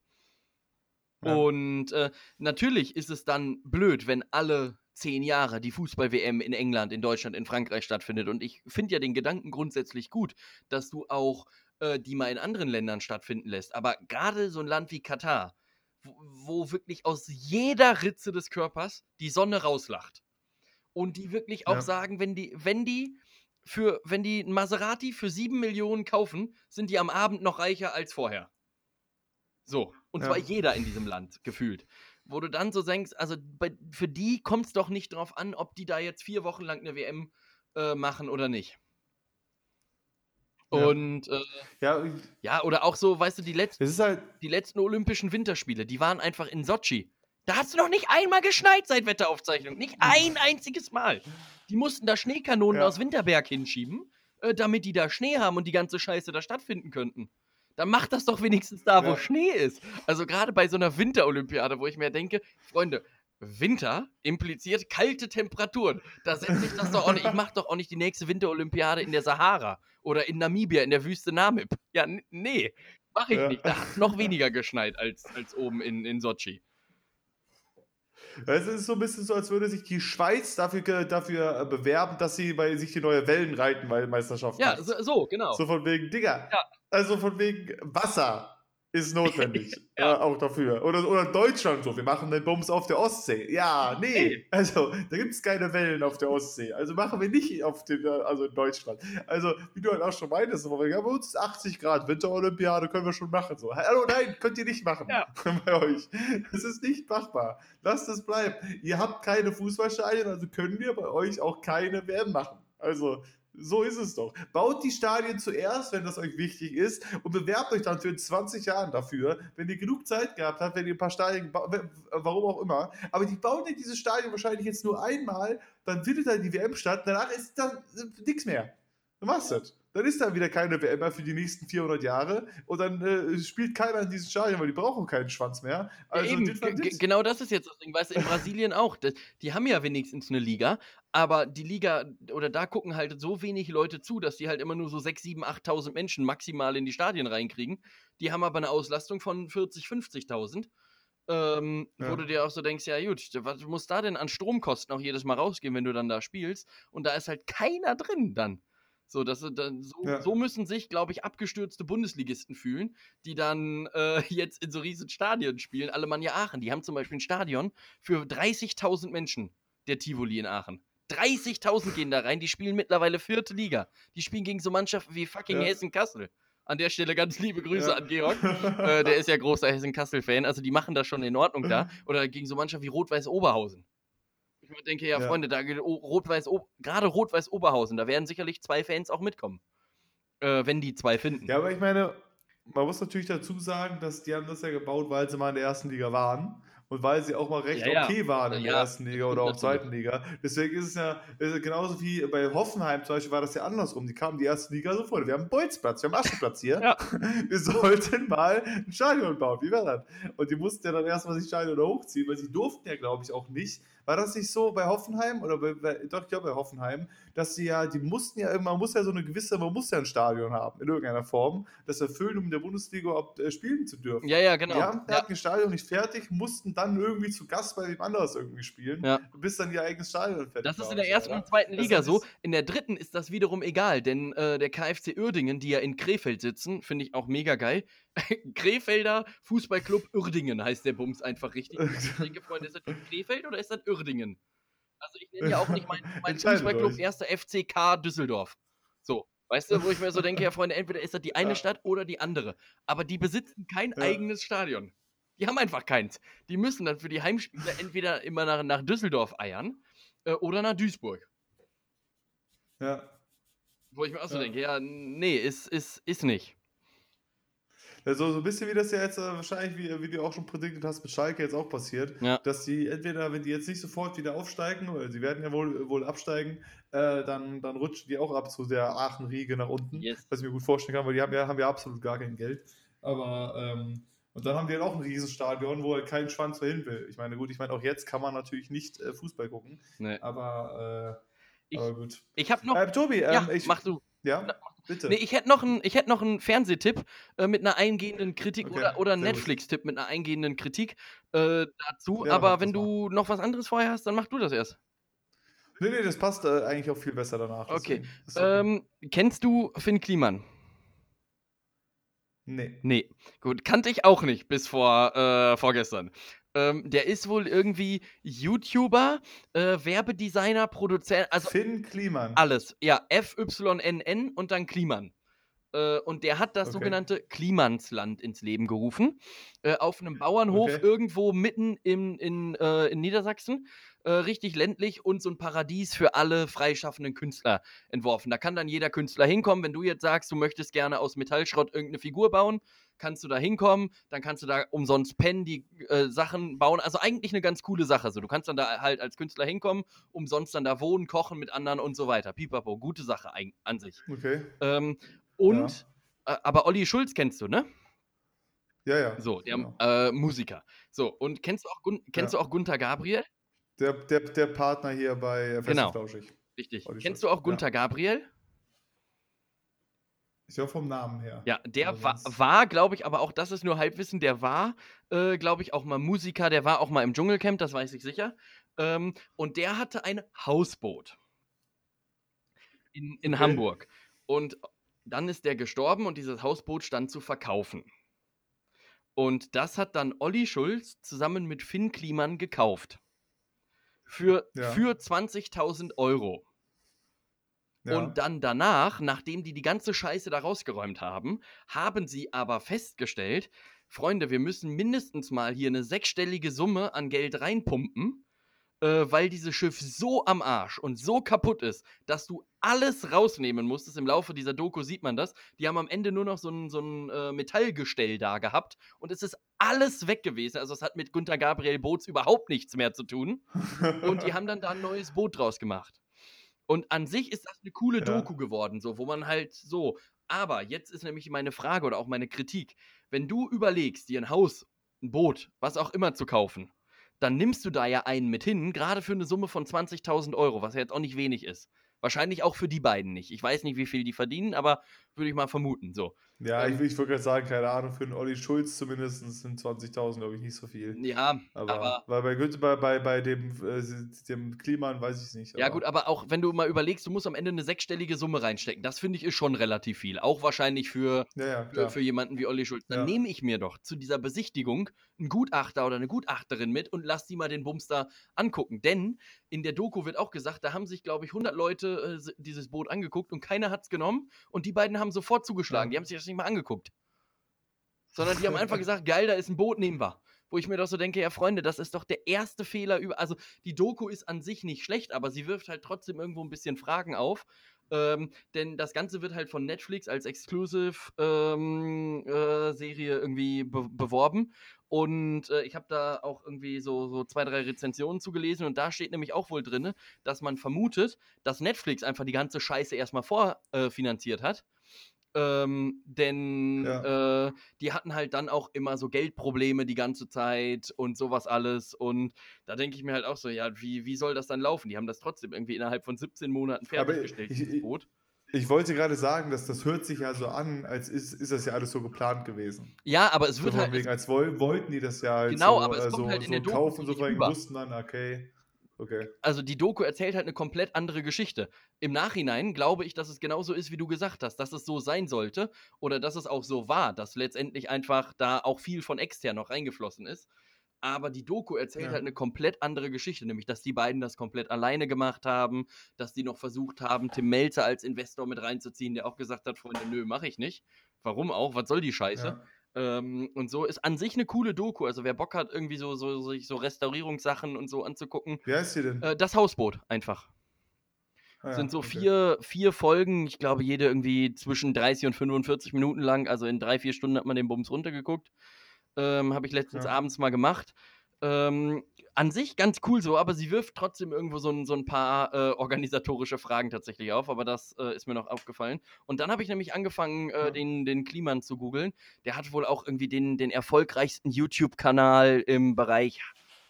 Ja. Und äh, natürlich ist es dann blöd, wenn alle zehn Jahre die Fußball-WM in England, in Deutschland, in Frankreich stattfindet. Und ich finde ja den Gedanken grundsätzlich gut, dass du auch äh, die mal in anderen Ländern stattfinden lässt. Aber gerade so ein Land wie Katar, wo, wo wirklich aus jeder Ritze des Körpers die Sonne rauslacht. Und die wirklich auch Ja. sagen, wenn die, wenn die für, wenn die ein Maserati für sieben Millionen kaufen, sind die am Abend noch reicher als vorher. So. Und Ja. zwar jeder in diesem Land, gefühlt. Wo du dann so denkst, also bei, für die kommt es doch nicht drauf an, ob die da jetzt vier Wochen lang eine WM äh, machen oder nicht. Und äh, Ja, ja, oder auch so, weißt du, die letzten, halt, die letzten Olympischen Winterspiele, die waren einfach in Sochi. Da hat es noch nicht einmal geschneit seit Wetteraufzeichnung. Nicht ein einziges Mal. Die mussten da Schneekanonen Ja. aus Winterberg hinschieben, äh, damit die da Schnee haben und die ganze Scheiße da stattfinden könnten. Dann macht das doch wenigstens da, wo Ja. Schnee ist. Also gerade bei so einer Winterolympiade, wo ich mir denke, Freunde, Winter impliziert kalte Temperaturen. Da setze ich das doch auch nicht. Ich mache doch auch nicht die nächste Winterolympiade in der Sahara oder in Namibia in der Wüste Namib. Ja, nee, mache ich Ja. nicht. Da hat noch weniger geschneit als, als oben in, in Sochi. Es ist so ein bisschen so, als würde sich die Schweiz dafür, dafür äh, bewerben, dass sie bei sich die neue Wellenreitenmeisterschaft Ja, macht. so, so genau. So von wegen, Digga. Ja. Also von wegen Wasser ist notwendig. Ja. äh, auch dafür. Oder, oder Deutschland so, wir machen den Bums auf der Ostsee. Ja, nee. Also, da gibt es keine Wellen auf der Ostsee. Also machen wir nicht auf den, äh, also in Deutschland. Also, wie du halt auch schon meintest, ja, bei uns ist 80 Grad, Winterolympiade können wir schon machen. So, hallo, nein, könnt ihr nicht machen. Ja. Bei euch. Das ist nicht machbar. Lasst es bleiben. Ihr habt keine Fußballstadien, also können wir bei euch auch keine WM machen. Also, so ist es doch. Baut die Stadien zuerst, wenn das euch wichtig ist, und bewerbt euch dann für in 20 Jahren dafür, wenn ihr genug Zeit gehabt habt, wenn ihr ein paar Stadien, warum auch immer. Aber die bauen ja diese Stadien wahrscheinlich jetzt nur einmal, dann findet dann die WM statt, danach ist dann nichts mehr. Dann war's das. Dann ist da wieder keine WM mehr für die nächsten 400 Jahre und dann äh, spielt keiner in diesen Stadien, weil die brauchen keinen Schwanz mehr. Also, ja, eben, genau das ist jetzt das Ding. Weißt du, in Brasilien auch. Das, die haben ja wenigstens eine Liga, aber die Liga, oder da gucken halt so wenig Leute zu, dass die halt immer nur so 6, 7, 8.000 Menschen maximal in die Stadien reinkriegen. Die haben aber eine Auslastung von 40, 50.000. Ähm, Wo Ja. du dir auch so denkst, ja gut, was muss da denn an Stromkosten auch jedes Mal rausgehen, wenn du dann da spielst? Und da ist halt keiner drin dann. So, dass, dann, so, Ja. so müssen sich, glaube ich, abgestürzte Bundesligisten fühlen, die dann äh, jetzt in so riesen Stadien spielen. Alemannia Aachen, die haben zum Beispiel ein Stadion für 30.000 Menschen, der Tivoli in Aachen. 30.000 gehen da rein, die spielen mittlerweile vierte Liga. Die spielen gegen so Mannschaften wie fucking Ja. Hessen-Kassel. An der Stelle ganz liebe Grüße Ja. an Georg. Äh, der ist ja großer Hessen-Kassel-Fan. Also die machen das schon in Ordnung da. Oder gegen so Mannschaften wie Rot-Weiß-Oberhausen. Ich mir denke, ja, Ja. Freunde, da Rot-Weiß, gerade Rot-Weiß-Oberhausen, da werden sicherlich zwei Fans auch mitkommen. Äh, wenn die zwei finden. Ja, aber ich meine, man muss natürlich dazu sagen, dass die haben das ja gebaut, weil sie mal in der ersten Liga waren und weil sie auch mal recht Ja, ja. okay waren in der Ja, ersten Liga oder auch zweiten Liga. Deswegen ist es ja ist genauso wie bei Hoffenheim zum Beispiel war das ja andersrum. Die kamen die erste Liga so vor. Wir haben einen Bolzplatz, wir haben Aschenplatz hier. Wir sollten mal ein Stadion bauen. Wie wäre das? Und die mussten ja dann erstmal das Stadion da hochziehen, weil sie durften ja, glaube ich, auch nicht. War das nicht so bei Hoffenheim? Oder bei, bei doch, ich glaube bei Hoffenheim, dass sie ja, die mussten ja, man muss ja so eine gewisse, man muss ja ein Stadion haben, in irgendeiner Form, das erfüllen, um in der Bundesliga überhaupt äh, spielen zu dürfen. Ja, ja, genau. Die haben, ja. hatten ihr Stadion nicht fertig, mussten dann irgendwie zu Gast bei dem anderes irgendwie spielen, Ja. bis dann ihr eigenes Stadion fertig Das ist in der ersten und zweiten Liga so. In der dritten ist das wiederum egal, denn äh, der KfC Uerdingen, die ja in Krefeld sitzen, finde ich auch mega geil. Krefelder Fußballclub Uerdingen heißt der Bums einfach richtig. Ich denke, Freunde, ist das Krefeld oder ist das Uerdingen? Also ich nenne ja auch nicht meinen mein Fußballclub erster FCK Düsseldorf. So, weißt du, wo ich mir so denke, ja Freunde, entweder ist das die eine Ja. Stadt oder die andere. Aber die besitzen kein Ja. eigenes Stadion. Die haben einfach keins. Die müssen dann für die Heimspiele entweder immer nach, nach Düsseldorf eiern äh, oder nach Duisburg. Ja. Wo ich mir auch so Ja. denke, ja, nee, ist, ist, ist nicht. Also so ein bisschen wie das ja jetzt äh, wahrscheinlich, wie, wie du auch schon prädiktet hast, mit Schalke jetzt auch passiert, Ja. dass die entweder, wenn die jetzt nicht sofort wieder aufsteigen, weil sie werden ja wohl, wohl absteigen, äh, dann, dann rutschen die auch ab zu der Aachen-Riege nach unten, Yes. was ich mir gut vorstellen kann, weil die haben ja, haben ja absolut gar kein Geld. Aber, ähm, und dann haben die halt auch ein Riesenstadion, wo halt kein Schwanz mehr hin will. Ich meine, gut, ich meine, auch jetzt kann man natürlich nicht äh, Fußball gucken, Nee. aber, äh, Ich- aber gut. Ich habe noch. Äh, Tobi, ähm, ja, ich, mach du. ja, bitte. Nee, ich hätte noch einen hätt einen Fernsehtipp äh, mit einer eingehenden Kritik Okay, oder, oder. Netflix-Tipp mit einer eingehenden Kritik äh, dazu. Ja, Aber wenn du noch was anderes vorher hast, dann mach du das erst. nee, nee, das passt äh, eigentlich auch viel besser danach. Okay. Ähm, kennst du Finn Kliman? nee. Nee. Gut, kannte ich auch nicht bis vor äh, vorgestern. Ähm, der ist wohl irgendwie YouTuber, äh, Werbedesigner, Produzent, also Finn Kliman. Alles, ja. F-Y-N-N und dann Kliman. Äh, und der hat das Okay. sogenannte Klimansland ins Leben gerufen. Äh, auf einem Bauernhof Okay. irgendwo mitten in, in, äh, in Niedersachsen. Äh, richtig ländlich und so ein Paradies für alle freischaffenden Künstler entworfen. Da kann dann jeder Künstler hinkommen. Wenn du jetzt sagst, du möchtest gerne aus Metallschrott irgendeine Figur bauen, kannst du da hinkommen. Dann kannst du da umsonst pennen, die äh, Sachen bauen. Also eigentlich eine ganz coole Sache. So, du kannst dann da halt als Künstler hinkommen, umsonst dann da wohnen, kochen mit anderen und so weiter. Pipapo, gute Sache an sich. Okay. Ähm, und, äh, aber Olli Schulz kennst du, ne? Ja, ja. So, der genau. äh, Musiker. So, und kennst du auch, Gun kennst Ja. du auch Gunther Gabriel? Der, der, der Partner hier bei Fest Genau. Richtig. Olli Kennst Schulz. du auch Gunther Gabriel? Ich glaube vom Namen her. Ja, der Aber war, war glaube ich, aber auch das ist nur Halbwissen, der war, äh, glaube ich, auch mal Musiker, der war auch mal im Dschungelcamp, das weiß ich sicher. Ähm, und der hatte ein Hausboot in, in Okay. Hamburg. Und dann ist der gestorben und dieses Hausboot stand zu verkaufen. Und das hat dann Olli Schulz zusammen mit Finn Kliman gekauft. Für, Ja. für 20.000 Euro. Ja. Und dann danach, nachdem die die ganze Scheiße da rausgeräumt haben, haben sie aber festgestellt, Freunde, wir müssen mindestens mal hier eine sechsstellige Summe an Geld reinpumpen, äh, weil dieses Schiff so am Arsch und so kaputt ist, dass du alles rausnehmen musstest. Im Laufe dieser Doku sieht man das. Die haben am Ende nur noch so ein, so ein äh, Metallgestell da gehabt und es ist alles weg gewesen. Also es hat mit Gunther Gabriel Boots überhaupt nichts mehr zu tun. Und die haben dann da ein neues Boot draus gemacht. Und an sich ist das eine coole Ja. Doku geworden, so, wo man halt so. Aber jetzt ist nämlich meine Frage oder auch meine Kritik. Wenn du überlegst, dir ein Haus, ein Boot, was auch immer zu kaufen, dann nimmst du da ja einen mit hin, gerade für eine Summe von 20.000 Euro, was ja jetzt auch nicht wenig ist. Wahrscheinlich auch für die beiden nicht. Ich weiß nicht, wie viel die verdienen, aber würde ich mal vermuten. So. Ja, ich, ähm, ich wollte gerade sagen, keine Ahnung, für einen Olli Schulz zumindest sind 20.000, glaube ich, nicht so viel. Ja, Aber, aber weil bei, Günther- bei, bei, bei dem, äh, dem Kliman weiß ich es nicht. Ja, gut, aber auch wenn du mal überlegst, du musst am Ende eine sechsstellige Summe reinstecken. Das finde ich ist schon relativ viel. Auch wahrscheinlich für, Ja, ja, für, für jemanden wie Olli Schulz. Dann Ja. nehme ich mir doch zu dieser Besichtigung einen Gutachter oder eine Gutachterin mit und lass die mal den Bums da angucken. Denn in der Doku wird auch gesagt, da haben sich, glaube ich, 100 Leute äh, dieses Boot angeguckt und keiner hat es genommen. Und die beiden haben sofort zugeschlagen. Die haben sich das nicht mal angeguckt. Sondern die haben einfach gesagt, geil, da ist ein Boot, nehmen wir. Wo ich mir doch so denke, ja, Freunde, das ist doch der erste Fehler über. Also, die Doku ist an sich nicht schlecht, aber sie wirft halt trotzdem irgendwo ein bisschen Fragen auf. Ähm, denn das Ganze wird halt von Netflix als Exclusive-Serie irgendwie be beworben. Und äh, ich habe da auch irgendwie so, so zwei, drei Rezensionen zugelesen und da steht nämlich auch wohl drin, dass man vermutet, dass Netflix einfach die ganze Scheiße erstmal vorfinanziert hat. Ähm, denn äh, die hatten halt dann auch immer so Geldprobleme die ganze Zeit und sowas alles. Und da denke ich mir halt auch so, ja, wie, wie soll das dann laufen? Die haben das trotzdem irgendwie innerhalb von 17 Monaten fertiggestellt, ich- dieses Boot. Ich wollte gerade sagen, dass das hört sich ja so an, als ist, ist das ja alles so geplant gewesen. Ja, aber es So wird von halt. wegen, als woll, wollten die das ja halt Genau, so, aber es äh, kommt so, halt in so der Doku kaufen, so so wussten dann, okay, okay. also die Doku erzählt halt eine komplett andere Geschichte. Im Nachhinein glaube ich, dass es genauso ist, wie du gesagt hast, dass es so sein sollte oder dass es auch so war, dass letztendlich einfach da auch viel von extern noch reingeflossen ist. Aber die Doku erzählt Ja. halt eine komplett andere Geschichte, nämlich dass die beiden das komplett alleine gemacht haben, dass die noch versucht haben, Tim Melzer als Investor mit reinzuziehen, der auch gesagt hat, Freunde, nö, mache ich nicht. Warum auch? Was soll die Scheiße? Ja. Ähm, und so ist an sich eine coole Doku. Also wer Bock hat, irgendwie so, so, so, so Restaurierungssachen und so anzugucken, Wie heißt die denn? äh, das Hausboot einfach. Ah sind so okay. vier, vier Folgen, ich glaube, jede irgendwie zwischen 30 und 45 Minuten lang. Also in drei, vier Stunden hat man den Bums runtergeguckt. Ähm, Habe ich letztens Ja. abends mal gemacht. Ähm, an sich ganz cool so, aber sie wirft trotzdem irgendwo so ein, so ein paar äh, organisatorische Fragen tatsächlich auf, aber das äh, ist mir noch aufgefallen. Und dann habe ich nämlich angefangen, äh, den, den Kliman zu googeln. Der hat wohl auch irgendwie den, den erfolgreichsten YouTube-Kanal im Bereich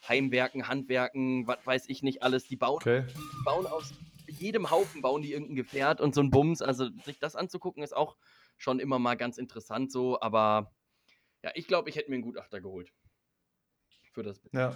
Heimwerken, Handwerken, was weiß ich nicht alles. Die bauen Okay. die bauen aus jedem Haufen bauen die irgendein Gefährt und so ein Bums. Also sich das anzugucken ist auch schon immer mal ganz interessant so, aber ja, ich glaube, ich hätte mir einen Gutachter geholt. Für das. Ja.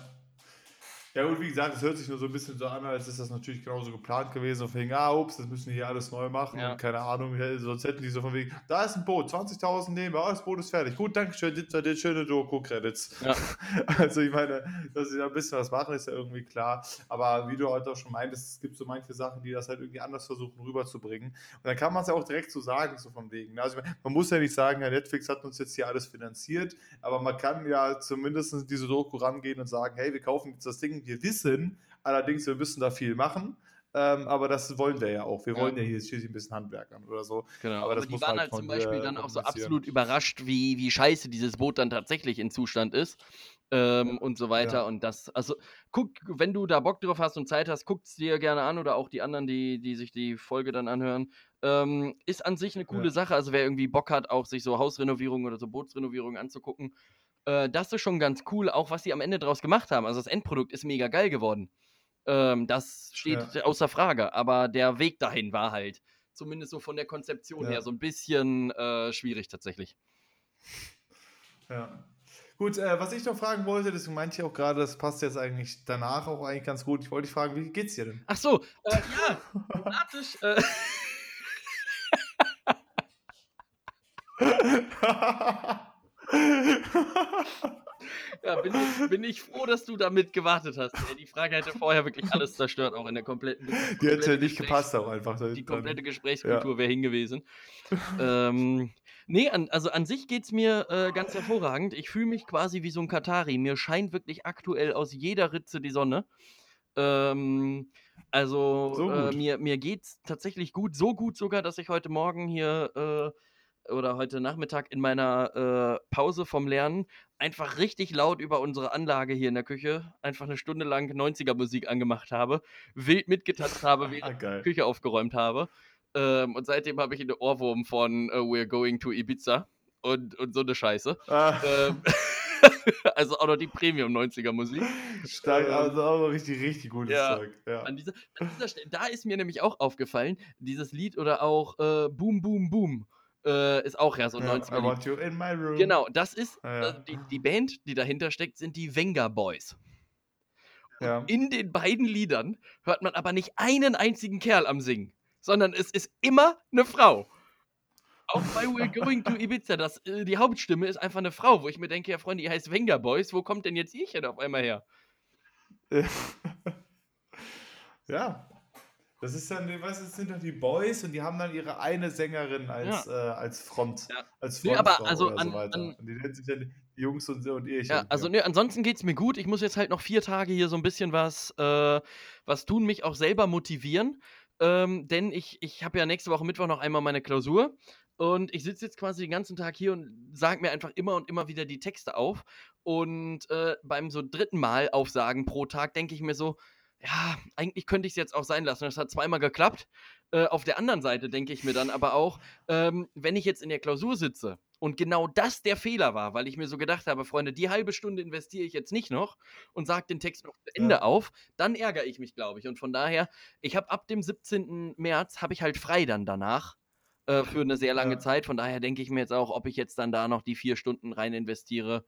Ja, und wie gesagt, es hört sich nur so ein bisschen so an, als ist das natürlich genauso geplant gewesen. Von wegen, ah, ups, das müssen wir hier alles neu machen. Ja. Und keine Ahnung, sonst hätten die so von wegen, da ist ein Boot, 20.000 nehmen wir, ah, das Boot ist fertig. Gut, danke schön, das das schöne Doku-Credits. Ja. Also, ich meine, dass sie da ein bisschen was machen, ist ja irgendwie klar. Aber wie du heute auch schon meintest, es gibt so manche Sachen, die das halt irgendwie anders versuchen rüberzubringen. Und dann kann man es ja auch direkt so sagen, so von wegen. ne? Also, meine, man muss ja nicht sagen, ja, Netflix hat uns jetzt hier alles finanziert, aber man kann ja zumindest in diese Doku rangehen und sagen, hey, wir kaufen jetzt das Ding, wir wissen, allerdings, wir müssen da viel machen. Ähm, aber das wollen wir ja auch. Wir Ja. wollen ja hier schließlich ein bisschen handwerkern oder so. Genau. Aber Aber, das die muss waren halt halt zum Beispiel dann auch so absolut überrascht, wie, wie scheiße dieses Boot dann tatsächlich in Zustand ist. ähm, und so weiter. Ja. Und das, also guck, wenn du da Bock drauf hast und Zeit hast, guckt es dir gerne an oder auch die anderen, die, die sich die Folge dann anhören. Ähm, ist an sich eine coole Ja. Sache. Also wer irgendwie Bock hat, auch sich so Hausrenovierungen oder so Bootsrenovierungen anzugucken, äh, das ist schon ganz cool, auch was sie am Ende draus gemacht haben. Also das Endprodukt ist mega geil geworden. Ähm, das steht Ja. außer Frage. Aber der Weg dahin war halt, zumindest so von der Konzeption Ja. her, so ein bisschen äh, schwierig tatsächlich. Ja. Gut, äh, was ich noch fragen wollte, deswegen meinte ich auch gerade, das passt jetzt eigentlich danach auch eigentlich ganz gut. Ich wollte dich fragen, wie geht's dir denn? Ach so, äh, ja, thematisch. Äh, ja, bin ich, bin ich froh, dass du damit gewartet hast. Die Frage hätte vorher wirklich alles zerstört, auch in der kompletten. Die hätte nicht Gesprächs- gepasst auch einfach. Die komplette Gesprächskultur wäre hingewiesen. ähm, nee, an, also an sich geht es mir äh, ganz hervorragend. Ich fühle mich quasi wie so ein Katari. Mir scheint wirklich aktuell aus jeder Ritze die Sonne. Ähm, also So äh, mir, mir geht es tatsächlich gut. So gut sogar, dass ich heute Morgen hier äh, oder heute Nachmittag in meiner äh, Pause vom Lernen einfach richtig laut über unsere Anlage hier in der Küche einfach eine Stunde lang 90er Musik angemacht habe, wild mitgetanzt habe, während Ah, geil. Küche aufgeräumt habe. Ähm, und seitdem habe ich einen Ohrwurm von äh, We're Going to Ibiza und, und so eine Scheiße. Ah, Ähm, also auch noch die Premium 90er Musik. stark, ähm, also auch noch richtig, richtig gutes ja. Zeug. Ja. An dieser, an dieser Stelle, da ist mir nämlich auch aufgefallen, dieses Lied oder auch äh, Boom Boom Boom äh, ist auch ja so ein Ja, 90er I want you in my room. Genau, das ist Ja, äh, die, die Band, die dahinter steckt, sind die Venga Boys. Ja. In den beiden Liedern hört man aber nicht einen einzigen Kerl am Singen, sondern es ist immer eine Frau. Auch bei We're Going to Ibiza, das, äh, die Hauptstimme ist einfach eine Frau, wo ich mir denke, ja Freunde, ihr heißt Venga Boys, wo kommt denn jetzt ihr denn auf einmal her? ja. Das ist dann, was das sind dann die Boys und die haben dann ihre eine Sängerin als, äh, als Front. Ja. Als Nee, aber also oder an- so weiter. an- und die nennen sich dann die Jungs und, und ich. Ja, also ne, ansonsten geht's mir gut. Ich muss jetzt halt noch vier Tage hier so ein bisschen was, äh, was tun, mich auch selber motivieren. Ähm, denn ich, ich habe ja nächste Woche Mittwoch noch einmal meine Klausur. Und ich sitze jetzt quasi den ganzen Tag hier und sage mir einfach immer und immer wieder die Texte auf. Und äh, beim so dritten Mal aufsagen pro Tag denke ich mir so, ja, eigentlich könnte ich es jetzt auch sein lassen. Das hat zweimal geklappt. Äh, auf der anderen Seite denke ich mir dann aber auch, ähm, wenn ich jetzt in der Klausur sitze und genau das der Fehler war, weil ich mir so gedacht habe, Freunde, die halbe Stunde investiere ich jetzt nicht noch und sage den Text noch zu Ende Ja. auf, dann ärgere ich mich, glaube ich. Und von daher, ich habe ab dem 17. März, habe ich halt frei dann danach äh, für eine sehr lange Ja. Zeit. Von daher denke ich mir jetzt auch, ob ich jetzt dann da noch die vier Stunden rein investiere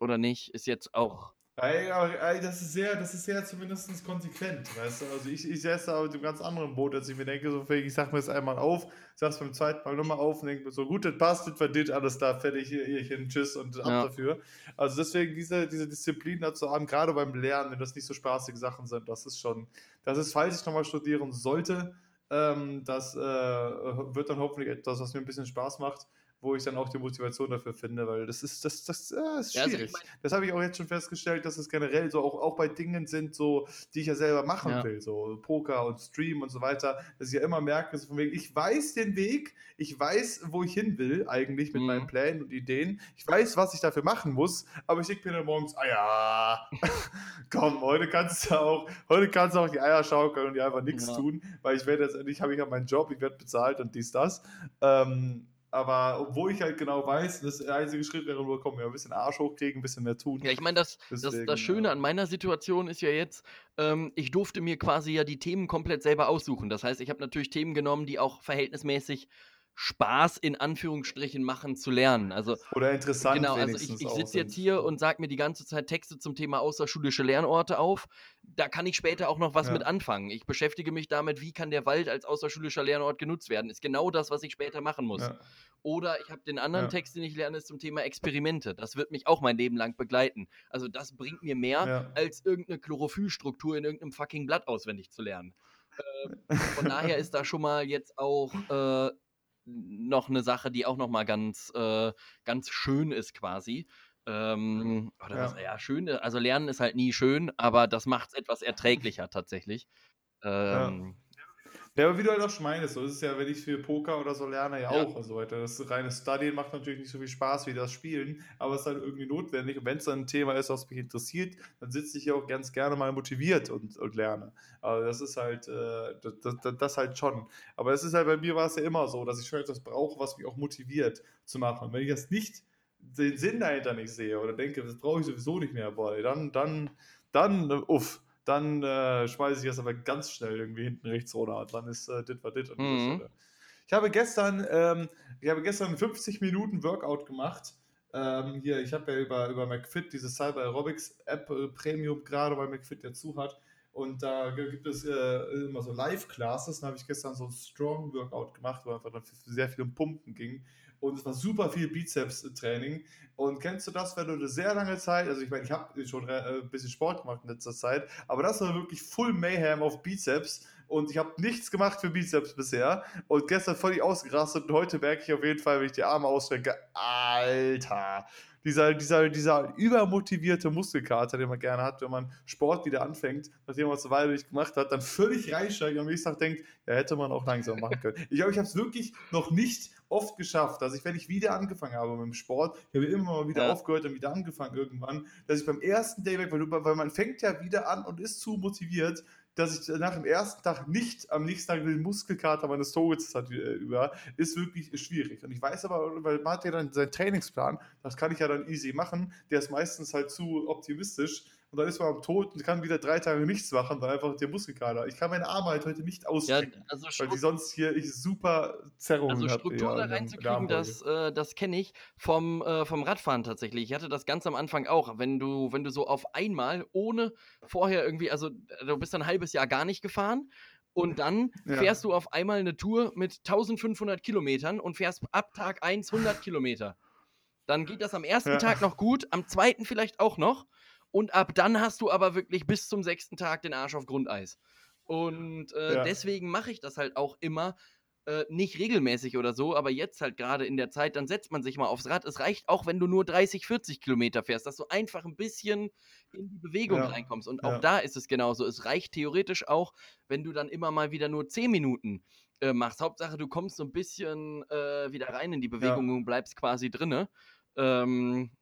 oder nicht, ist jetzt auch Ey, aber, ey, das ist sehr, das ist sehr zumindest konsequent, weißt du? Also ich, ich setze da mit einem ganz anderen Boot, als ich mir denke, so ich sag mir das einmal auf, sag's beim zweiten Mal nochmal auf und denke mir so, gut, das passt, das war das, alles da, fertig, hier, hierchen, tschüss und ab Ja. dafür. Also deswegen diese, diese Disziplin dazu haben, gerade beim Lernen, wenn das nicht so spaßige Sachen sind, das ist schon, das ist, falls ich nochmal studieren sollte, ähm, das äh, wird dann hoffentlich etwas, was mir ein bisschen Spaß macht, wo ich dann auch die Motivation dafür finde, weil das ist, das, das, äh, ist Ja, also ich schwierig. mein- das habe ich auch jetzt schon festgestellt, dass es generell so auch, auch bei Dingen sind, so, die ich ja selber machen Ja. will, so Poker und Stream und so weiter, dass ich ja immer merke, so von wegen, ich weiß den Weg, ich weiß, wo ich hin will, eigentlich mit Mhm. meinen Plänen und Ideen, ich weiß, was ich dafür machen muss, aber ich denke mir dann morgens, ah ja, komm, heute kannst du auch, heute kannst du auch die Eier schaukeln und dir einfach nichts Ja. tun, weil ich werde jetzt endlich, habe ich ja meinen Job, ich werde bezahlt und dies, das. Ähm, aber obwohl ich halt genau weiß, das der einzige Schritt wäre nur, komm, ja, ein bisschen Arsch hochkriegen, ein bisschen mehr tun. Ja, ich meine, das, das, das Schöne ja. an meiner Situation ist ja jetzt, ähm, ich durfte mir quasi ja die Themen komplett selber aussuchen. Das heißt, ich habe natürlich Themen genommen, die auch verhältnismäßig Spaß in Anführungsstrichen machen zu lernen. Also Oder interessant genau, also ich, ich sitze jetzt hier und sage mir die ganze Zeit Texte zum Thema außerschulische Lernorte auf. Da kann ich später auch noch was Ja. mit anfangen. Ich beschäftige mich damit, wie kann der Wald als außerschulischer Lernort genutzt werden. Ist genau das, was ich später machen muss. Ja. Oder ich habe den anderen Ja. Text, den ich lerne, ist zum Thema Experimente. Das wird mich auch mein Leben lang begleiten. Also das bringt mir mehr, als irgendeine Chlorophyllstruktur in irgendeinem fucking Blatt auswendig zu lernen. Äh, von daher ist da schon mal jetzt auch äh, noch eine Sache, die auch noch mal ganz, äh, ganz schön ist quasi. Ähm, oder Ja. was, ja, schön, also Lernen ist halt nie schön, aber das macht es etwas erträglicher tatsächlich. Ähm, Ja, aber wie du halt auch schon meinst, so ist es ja, wenn ich für Poker oder so lerne, ja, ja. auch und so weiter. Das reine Studien macht natürlich nicht so viel Spaß wie das Spielen, aber es ist halt irgendwie notwendig. Und wenn es dann ein Thema ist, was mich interessiert, dann sitze ich ja auch ganz gerne mal motiviert und, und lerne. Aber das ist halt, äh, das, das, das, halt schon. Aber es ist halt bei mir war es ja immer so, dass ich schon etwas brauche, was mich auch motiviert zu machen. Und wenn ich das nicht, den Sinn dahinter nicht sehe oder denke, das brauche ich sowieso nicht mehr, boy, dann, dann, dann, uff dann äh, schmeiße ich das aber ganz schnell irgendwie hinten rechts runter. Und dann ist äh, dit war dit. Und mhm. ich habe gestern, ähm, ich habe gestern 50 Minuten Workout gemacht. Ähm, hier, ich habe ja über, über McFit diese Cyber Aerobics App äh, Premium gerade, weil McFit ja zu hat. Und da gibt es äh, immer so Live-Classes. Da habe ich gestern so ein Strong Workout gemacht, wo einfach dann sehr viel um Pumpen ging und es war super viel Bizeps-Training. Und kennst du das, wenn du eine sehr lange Zeit, also ich meine, ich habe schon äh, ein bisschen Sport gemacht in letzter Zeit, aber das war wirklich Full Mayhem auf Bizeps und ich habe nichts gemacht für Bizeps bisher und gestern völlig ausgerastet und heute merke ich auf jeden Fall, wenn ich die Arme ausstrecke, Alter, dieser, dieser, dieser übermotivierte Muskelkater, den man gerne hat, wenn man Sport wieder anfängt, nachdem man es Weile nicht gemacht hat, dann völlig reinsteigt und am nächsten Tag denkt, ja, hätte man auch langsam machen können. Ich glaube, ich habe es wirklich noch nicht oft geschafft, dass ich, wenn ich wieder angefangen habe mit dem Sport, ich habe immer mal wieder ja. aufgehört und wieder angefangen irgendwann, dass ich beim ersten Day weg, weil, weil man fängt ja wieder an und ist zu motiviert, dass ich nach dem ersten Tag nicht am nächsten Tag den Muskelkater meines Toes hat äh, über, ist wirklich schwierig. Und ich weiß aber, weil man hat ja dann seinen Trainingsplan, das kann ich ja dann easy machen, der ist meistens halt zu optimistisch und dann ist man am Tod und kann wieder drei Tage nichts machen, weil einfach der Muskelkater. Ich kann meine Arme halt heute nicht ausstrecken, ja, also weil die sonst hier ich super Zerrungen habe. Also Struktur da reinzukriegen, das, äh, das kenne ich vom, äh, vom Radfahren tatsächlich. Ich hatte das ganz am Anfang auch. Wenn du, wenn du so auf einmal, ohne vorher irgendwie, also du bist ein halbes Jahr gar nicht gefahren und dann ja. fährst du auf einmal eine Tour mit 1500 Kilometern und fährst ab Tag 1 100 Kilometer. Dann geht das am ersten ja. Tag noch gut, am zweiten vielleicht auch noch. Und ab dann hast du aber wirklich bis zum sechsten Tag den Arsch auf Grundeis. Und äh, ja. deswegen mache ich das halt auch immer. Äh, nicht regelmäßig oder so, aber jetzt halt gerade in der Zeit, dann setzt man sich mal aufs Rad. Es reicht auch, wenn du nur 30, 40 Kilometer fährst, dass du einfach ein bisschen in die Bewegung ja. reinkommst. Und auch ja. da ist es genauso. Es reicht theoretisch auch, wenn du dann immer mal wieder nur 10 Minuten äh, machst. Hauptsache, du kommst so ein bisschen äh, wieder rein in die Bewegung und bleibst quasi drinne. Ähm,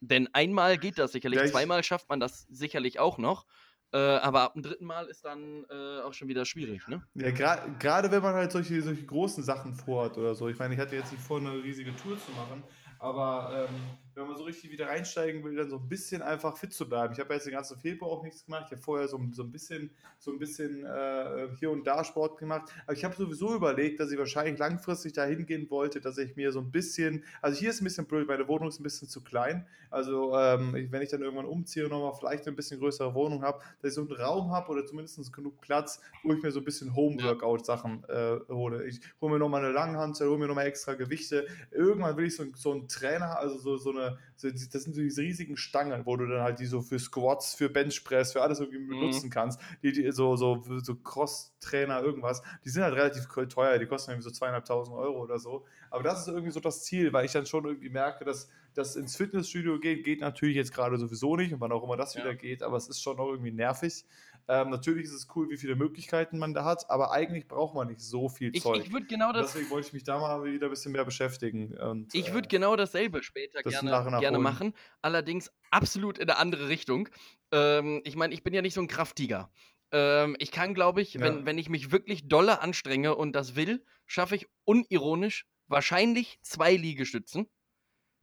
denn einmal geht das sicherlich, ja, zweimal schafft man das sicherlich auch noch. Äh, aber ab dem dritten Mal ist dann äh, auch schon wieder schwierig, ne? Ja, gerade gra wenn man halt solche, solche großen Sachen vorhat oder so. Ich meine, ich hatte jetzt nicht vor, eine riesige Tour zu machen, aber ähm, wenn man so richtig wieder reinsteigen will, dann so ein bisschen einfach fit zu bleiben. Ich habe jetzt den ganzen Februar auch nichts gemacht. Ich habe vorher so, so ein bisschen, so ein bisschen äh, hier und da Sport gemacht. Aber ich habe sowieso überlegt, dass ich wahrscheinlich langfristig dahin gehen wollte, dass ich mir so ein bisschen, also hier ist ein bisschen blöd, meine Wohnung ist ein bisschen zu klein. Also ähm, wenn ich dann irgendwann umziehe und nochmal vielleicht ein bisschen größere Wohnung habe, dass ich so einen Raum habe oder zumindest genug Platz, wo ich mir so ein bisschen Home-Workout-Sachen äh, hole. Ich hole mir nochmal eine Langhantel, hole mir nochmal extra Gewichte. Irgendwann will ich so, so einen Trainer, also so, so eine das sind so diese riesigen Stangen, wo du dann halt die so für Squats, für Benchpress, für alles irgendwie mhm. benutzen kannst. Die, die so, so, so Cross-Trainer, irgendwas. Die sind halt relativ teuer, die kosten irgendwie so zweieinhalbtausend Euro oder so. Aber das ist irgendwie so das Ziel, weil ich dann schon irgendwie merke, dass das ins Fitnessstudio geht, geht natürlich jetzt gerade sowieso nicht und wann auch immer das ja. wieder geht, aber es ist schon noch irgendwie nervig. Ähm, natürlich ist es cool, wie viele Möglichkeiten man da hat, aber eigentlich braucht man nicht so viel ich, Zeug. Ich würde genau das. Deswegen wollte ich mich da mal wieder ein bisschen mehr beschäftigen. Und, ich würde äh, genau dasselbe später das gerne, nach gerne machen. Allerdings absolut in eine andere Richtung. Ähm, ich meine, ich bin ja nicht so ein Krafttiger. Ähm, ich kann, glaube ich, ja. wenn, wenn ich mich wirklich dolle anstrenge und das will, schaffe ich unironisch wahrscheinlich zwei Liegestützen.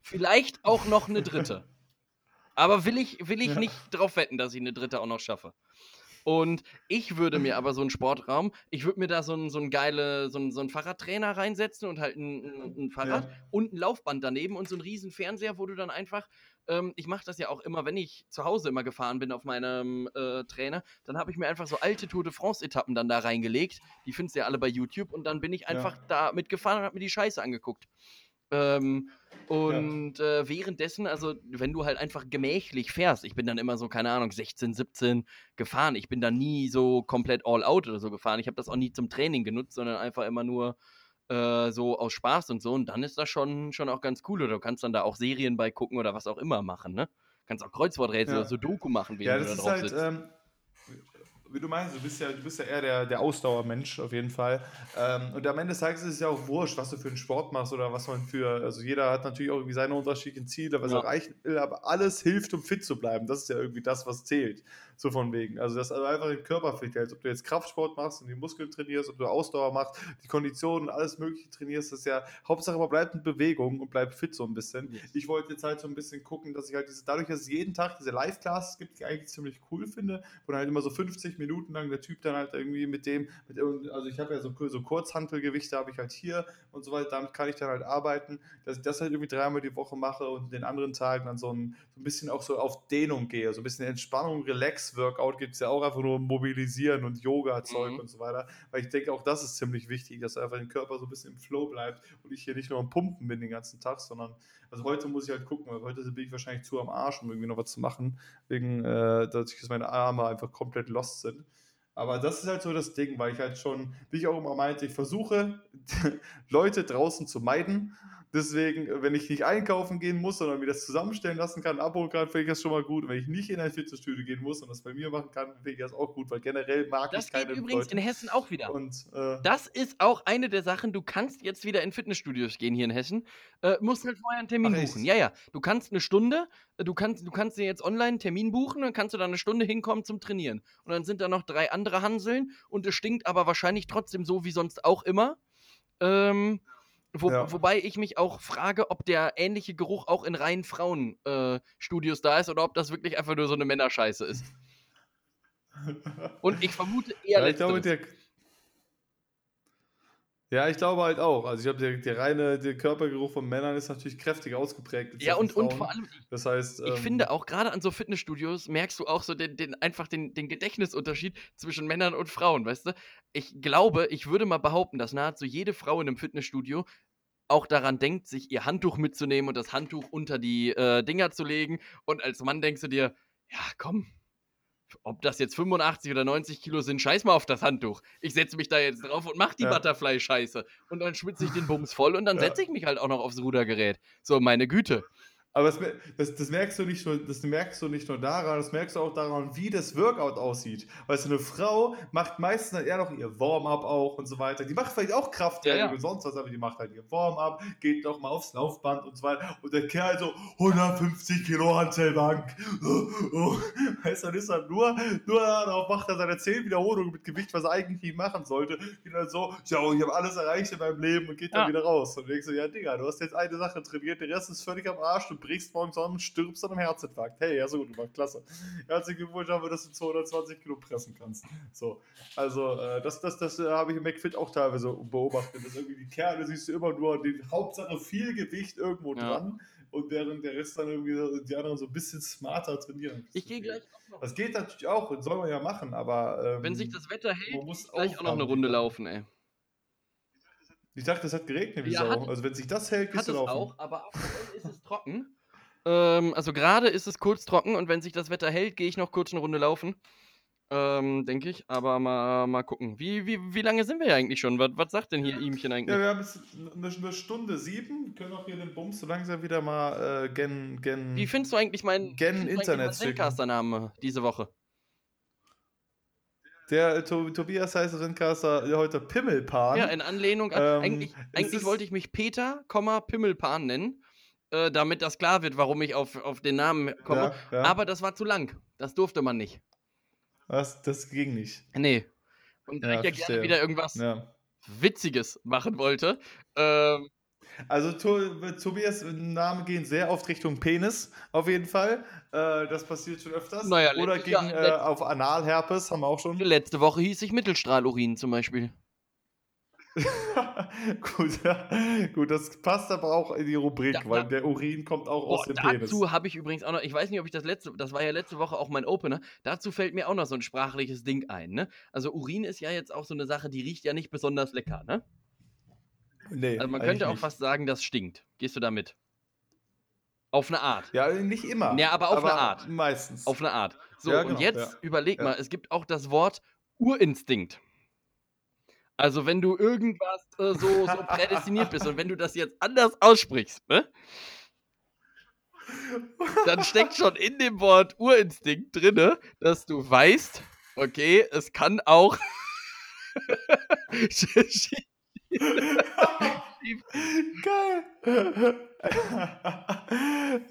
Vielleicht auch noch eine dritte. Aber will ich, will ich ja. nicht drauf wetten, dass ich eine dritte auch noch schaffe. Und ich würde mir aber so einen Sportraum, ich würde mir da so einen, so einen geile, so einen, so einen Fahrradtrainer reinsetzen und halt ein, ein Fahrrad ja. und ein Laufband daneben und so einen riesen Fernseher, wo du dann einfach, ähm, ich mache das ja auch immer, wenn ich zu Hause immer gefahren bin auf meinem äh, Trainer, dann habe ich mir einfach so alte Tour de France-Etappen dann da reingelegt. Die findest du ja alle bei YouTube und dann bin ich einfach ja. da mitgefahren und habe mir die Scheiße angeguckt. Ähm, und ja. äh, währenddessen, also wenn du halt einfach gemächlich fährst, ich bin dann immer so, keine Ahnung, 16, 17 gefahren. Ich bin da nie so komplett all out oder so gefahren. Ich habe das auch nie zum Training genutzt, sondern einfach immer nur äh, so aus Spaß und so. Und dann ist das schon, schon auch ganz cool. Oder du kannst dann da auch Serien bei gucken oder was auch immer machen, ne? Du kannst auch Kreuzworträtsel ja. oder so Doku machen, während ja, du da drauf halt, sitzt. Ähm wie du meinst, du bist ja, du bist ja eher der, der Ausdauermensch auf jeden Fall. Ähm, und am Ende des Tages ist es ja auch wurscht, was du für einen Sport machst oder was man für, also jeder hat natürlich auch irgendwie seine unterschiedlichen Ziele, was Ja. er erreichen will, aber alles hilft, um fit zu bleiben. Das ist ja irgendwie das, was zählt. So von wegen. Also, dass du einfach den Körper fit hältst. Ob du jetzt Kraftsport machst und die Muskeln trainierst, ob du Ausdauer machst, die Konditionen, alles Mögliche trainierst, das ist ja, Hauptsache man bleibt in Bewegung und bleibt fit so ein bisschen. Yes. Ich wollte jetzt halt so ein bisschen gucken, dass ich halt diese, dadurch, dass es jeden Tag diese Live-Classes gibt, die ich eigentlich ziemlich cool finde, wo dann halt immer so 50 Minuten lang der Typ dann halt irgendwie mit dem, mit, also ich habe ja so, so Kurzhantelgewichte habe ich halt hier und so weiter, damit kann ich dann halt arbeiten, dass ich das halt irgendwie dreimal die Woche mache und den anderen Tagen dann so ein, so ein bisschen auch so auf Dehnung gehe, so ein bisschen Entspannung, Relax-Workout gibt es ja auch einfach nur mobilisieren und Yoga-Zeug Mhm. und so weiter, weil ich denke auch das ist ziemlich wichtig, dass einfach der Körper so ein bisschen im Flow bleibt und ich hier nicht nur am Pumpen bin den ganzen Tag, sondern also heute muss ich halt gucken, weil heute bin ich wahrscheinlich zu am Arsch, um irgendwie noch was zu machen, wegen, äh, dass ich- dass meine Arme einfach komplett lost sind. Aber das ist halt so das Ding, weil ich halt schon, wie ich auch immer meinte, ich versuche, Leute draußen zu meiden. Deswegen, wenn ich nicht einkaufen gehen muss, sondern mir das zusammenstellen lassen kann, abholen kann, finde ich das schon mal gut. Wenn ich nicht in ein Fitnessstudio gehen muss und das bei mir machen kann, finde ich das auch gut, weil generell mag Das ich geht keine übrigens Leute. in Hessen auch wieder. Und äh, Das ist auch eine der Sachen, du kannst jetzt wieder in Fitnessstudios gehen hier in Hessen, äh, musst halt vorher einen Termin Ach, echt? buchen. Ja, ja, du kannst eine Stunde, äh, du kannst, du kannst dir jetzt online einen Termin buchen, dann kannst du da eine Stunde hinkommen zum Trainieren. Und dann sind da noch drei andere Hanseln und es stinkt aber wahrscheinlich trotzdem so wie sonst auch immer. Ähm, wo, Ja. Wobei ich mich auch frage, ob der ähnliche Geruch auch in reinen Frauenstudios äh, da ist oder ob das wirklich einfach nur so eine Männerscheiße ist. Und ich vermute eher ja, ich glaube, der, ja, ich glaube halt auch. Also ich glaube, der, der reine der Körpergeruch von Männern ist natürlich kräftig ausgeprägt. Ja, und, und vor allem, Das heißt, Ich ähm, finde auch gerade an so Fitnessstudios merkst du auch so den, den einfach den, den Gedächtnisunterschied zwischen Männern und Frauen, weißt du? Ich glaube, ich würde mal behaupten, dass nahezu jede Frau in einem Fitnessstudio auch daran denkt, sich ihr Handtuch mitzunehmen und das Handtuch unter die äh, Dinger zu legen. Und als Mann denkst du dir, ja, komm, ob das jetzt 85 oder 90 Kilo sind, scheiß mal auf das Handtuch. Ich setze mich da jetzt drauf und mach die Ja. Butterfly-Scheiße. Und dann schwitze ich den Bums voll und dann Ja. setze ich mich halt auch noch aufs Rudergerät. So, meine Güte. Aber das, das, das, merkst du nicht nur, das merkst du nicht nur daran, das merkst du auch daran, wie das Workout aussieht. Weißt du, eine Frau macht meistens dann eher noch ihr Warm-up auch und so weiter. Die macht vielleicht auch Krafttraining Ja, ja. und sonst was, aber die macht halt ihr Warm-up, geht noch mal aufs Laufband und so weiter. Und der Kerl so 150 Kilo Hantelbank. Weißt du, dann ist er nur, nur darauf macht er seine 10 Wiederholungen mit Gewicht, was er eigentlich nicht machen sollte. Geht dann so, ja, ich habe alles erreicht in meinem Leben und geht dann Ja. wieder raus. Und denkst du, ja, Digga, du hast jetzt eine Sache trainiert, der Rest ist völlig am Arsch, du brichst morgens an und stirbst an einem Herzinfarkt. Hey, ja, so gut, war klasse. Herzlichen Glückwunsch, aber dass du 220 Kilo pressen kannst. So, also, äh, das, das, das äh, habe ich im McFit auch teilweise beobachtet, dass irgendwie die Kerle siehst du immer nur, die Hauptsache viel Gewicht irgendwo Ja. dran und während der Rest dann irgendwie die anderen so ein bisschen smarter trainieren. Ich gehe gleich auch noch. Das geht natürlich auch und soll man ja machen, aber. Ähm, Wenn sich das Wetter hält, man muss ich gleich auch noch eine Runde laufen, ey. Ich dachte, es hat geregnet wie Ja, Sau. hat- also, wenn sich das hält, Hat es du laufen. auch, aber aktuell ist es trocken. Ähm, also gerade ist es kurz trocken und wenn sich das Wetter hält, gehe ich noch kurz eine Runde laufen. Ähm, denke ich. Aber mal, mal gucken. Wie, wie, wie lange sind wir ja eigentlich schon? Was, was sagt denn hier Ihmchen eigentlich? Ja, wir haben jetzt eine, eine Stunde sieben, können auch hier den Bums so langsam wieder mal äh, gen, gen, Wie findest du eigentlich meinen Gen Internet. Zencaster-Namen diese Woche? Der äh, To- Tobias heißt Renncaster heute Pimmelpan. Ja, in Anlehnung an. Ähm, eigentlich eigentlich wollte ich mich Peter, Pimmelpan nennen. Äh, damit das klar wird, warum ich auf, auf den Namen komme. ja, ja. Aber das war zu lang. Das durfte man nicht. das, das ging nicht. Nee. Und da Ja, ich ja verstehe. gerne wieder irgendwas. Witziges machen wollte, ähm, Also to Tobias Namen gehen sehr oft Richtung Penis, auf jeden Fall. Äh, das passiert schon öfters. Naja, Oder gegen äh, auf Analherpes haben wir auch schon. letzte Woche hieß ich Mittelstrahlurin zum Beispiel. gut, ja. gut, das passt aber auch in die Rubrik, Da- weil da- der Urin kommt auch Boah, aus dem Penis. dazu habe ich übrigens auch noch, ich weiß nicht, ob ich das letzte, das war ja letzte Woche auch mein Opener, dazu fällt mir auch noch so ein sprachliches Ding ein, ne? Also Urin ist ja jetzt auch so eine Sache, die riecht ja nicht besonders lecker, ne? Nee, Also man könnte auch nicht. fast sagen, das stinkt. Gehst du damit? Auf eine Art. Ja, nicht immer. Ja, aber auf eine Art. Meistens. Auf eine Art. So, Ja, und genau, jetzt ja. überleg mal, es gibt auch das Wort Urinstinkt. Also wenn du irgendwas äh, so, so prädestiniert bist und wenn du das jetzt anders aussprichst, ne? Dann steckt schon in dem Wort Urinstinkt drinne, dass du weißt, Okay, es kann auch. Geil.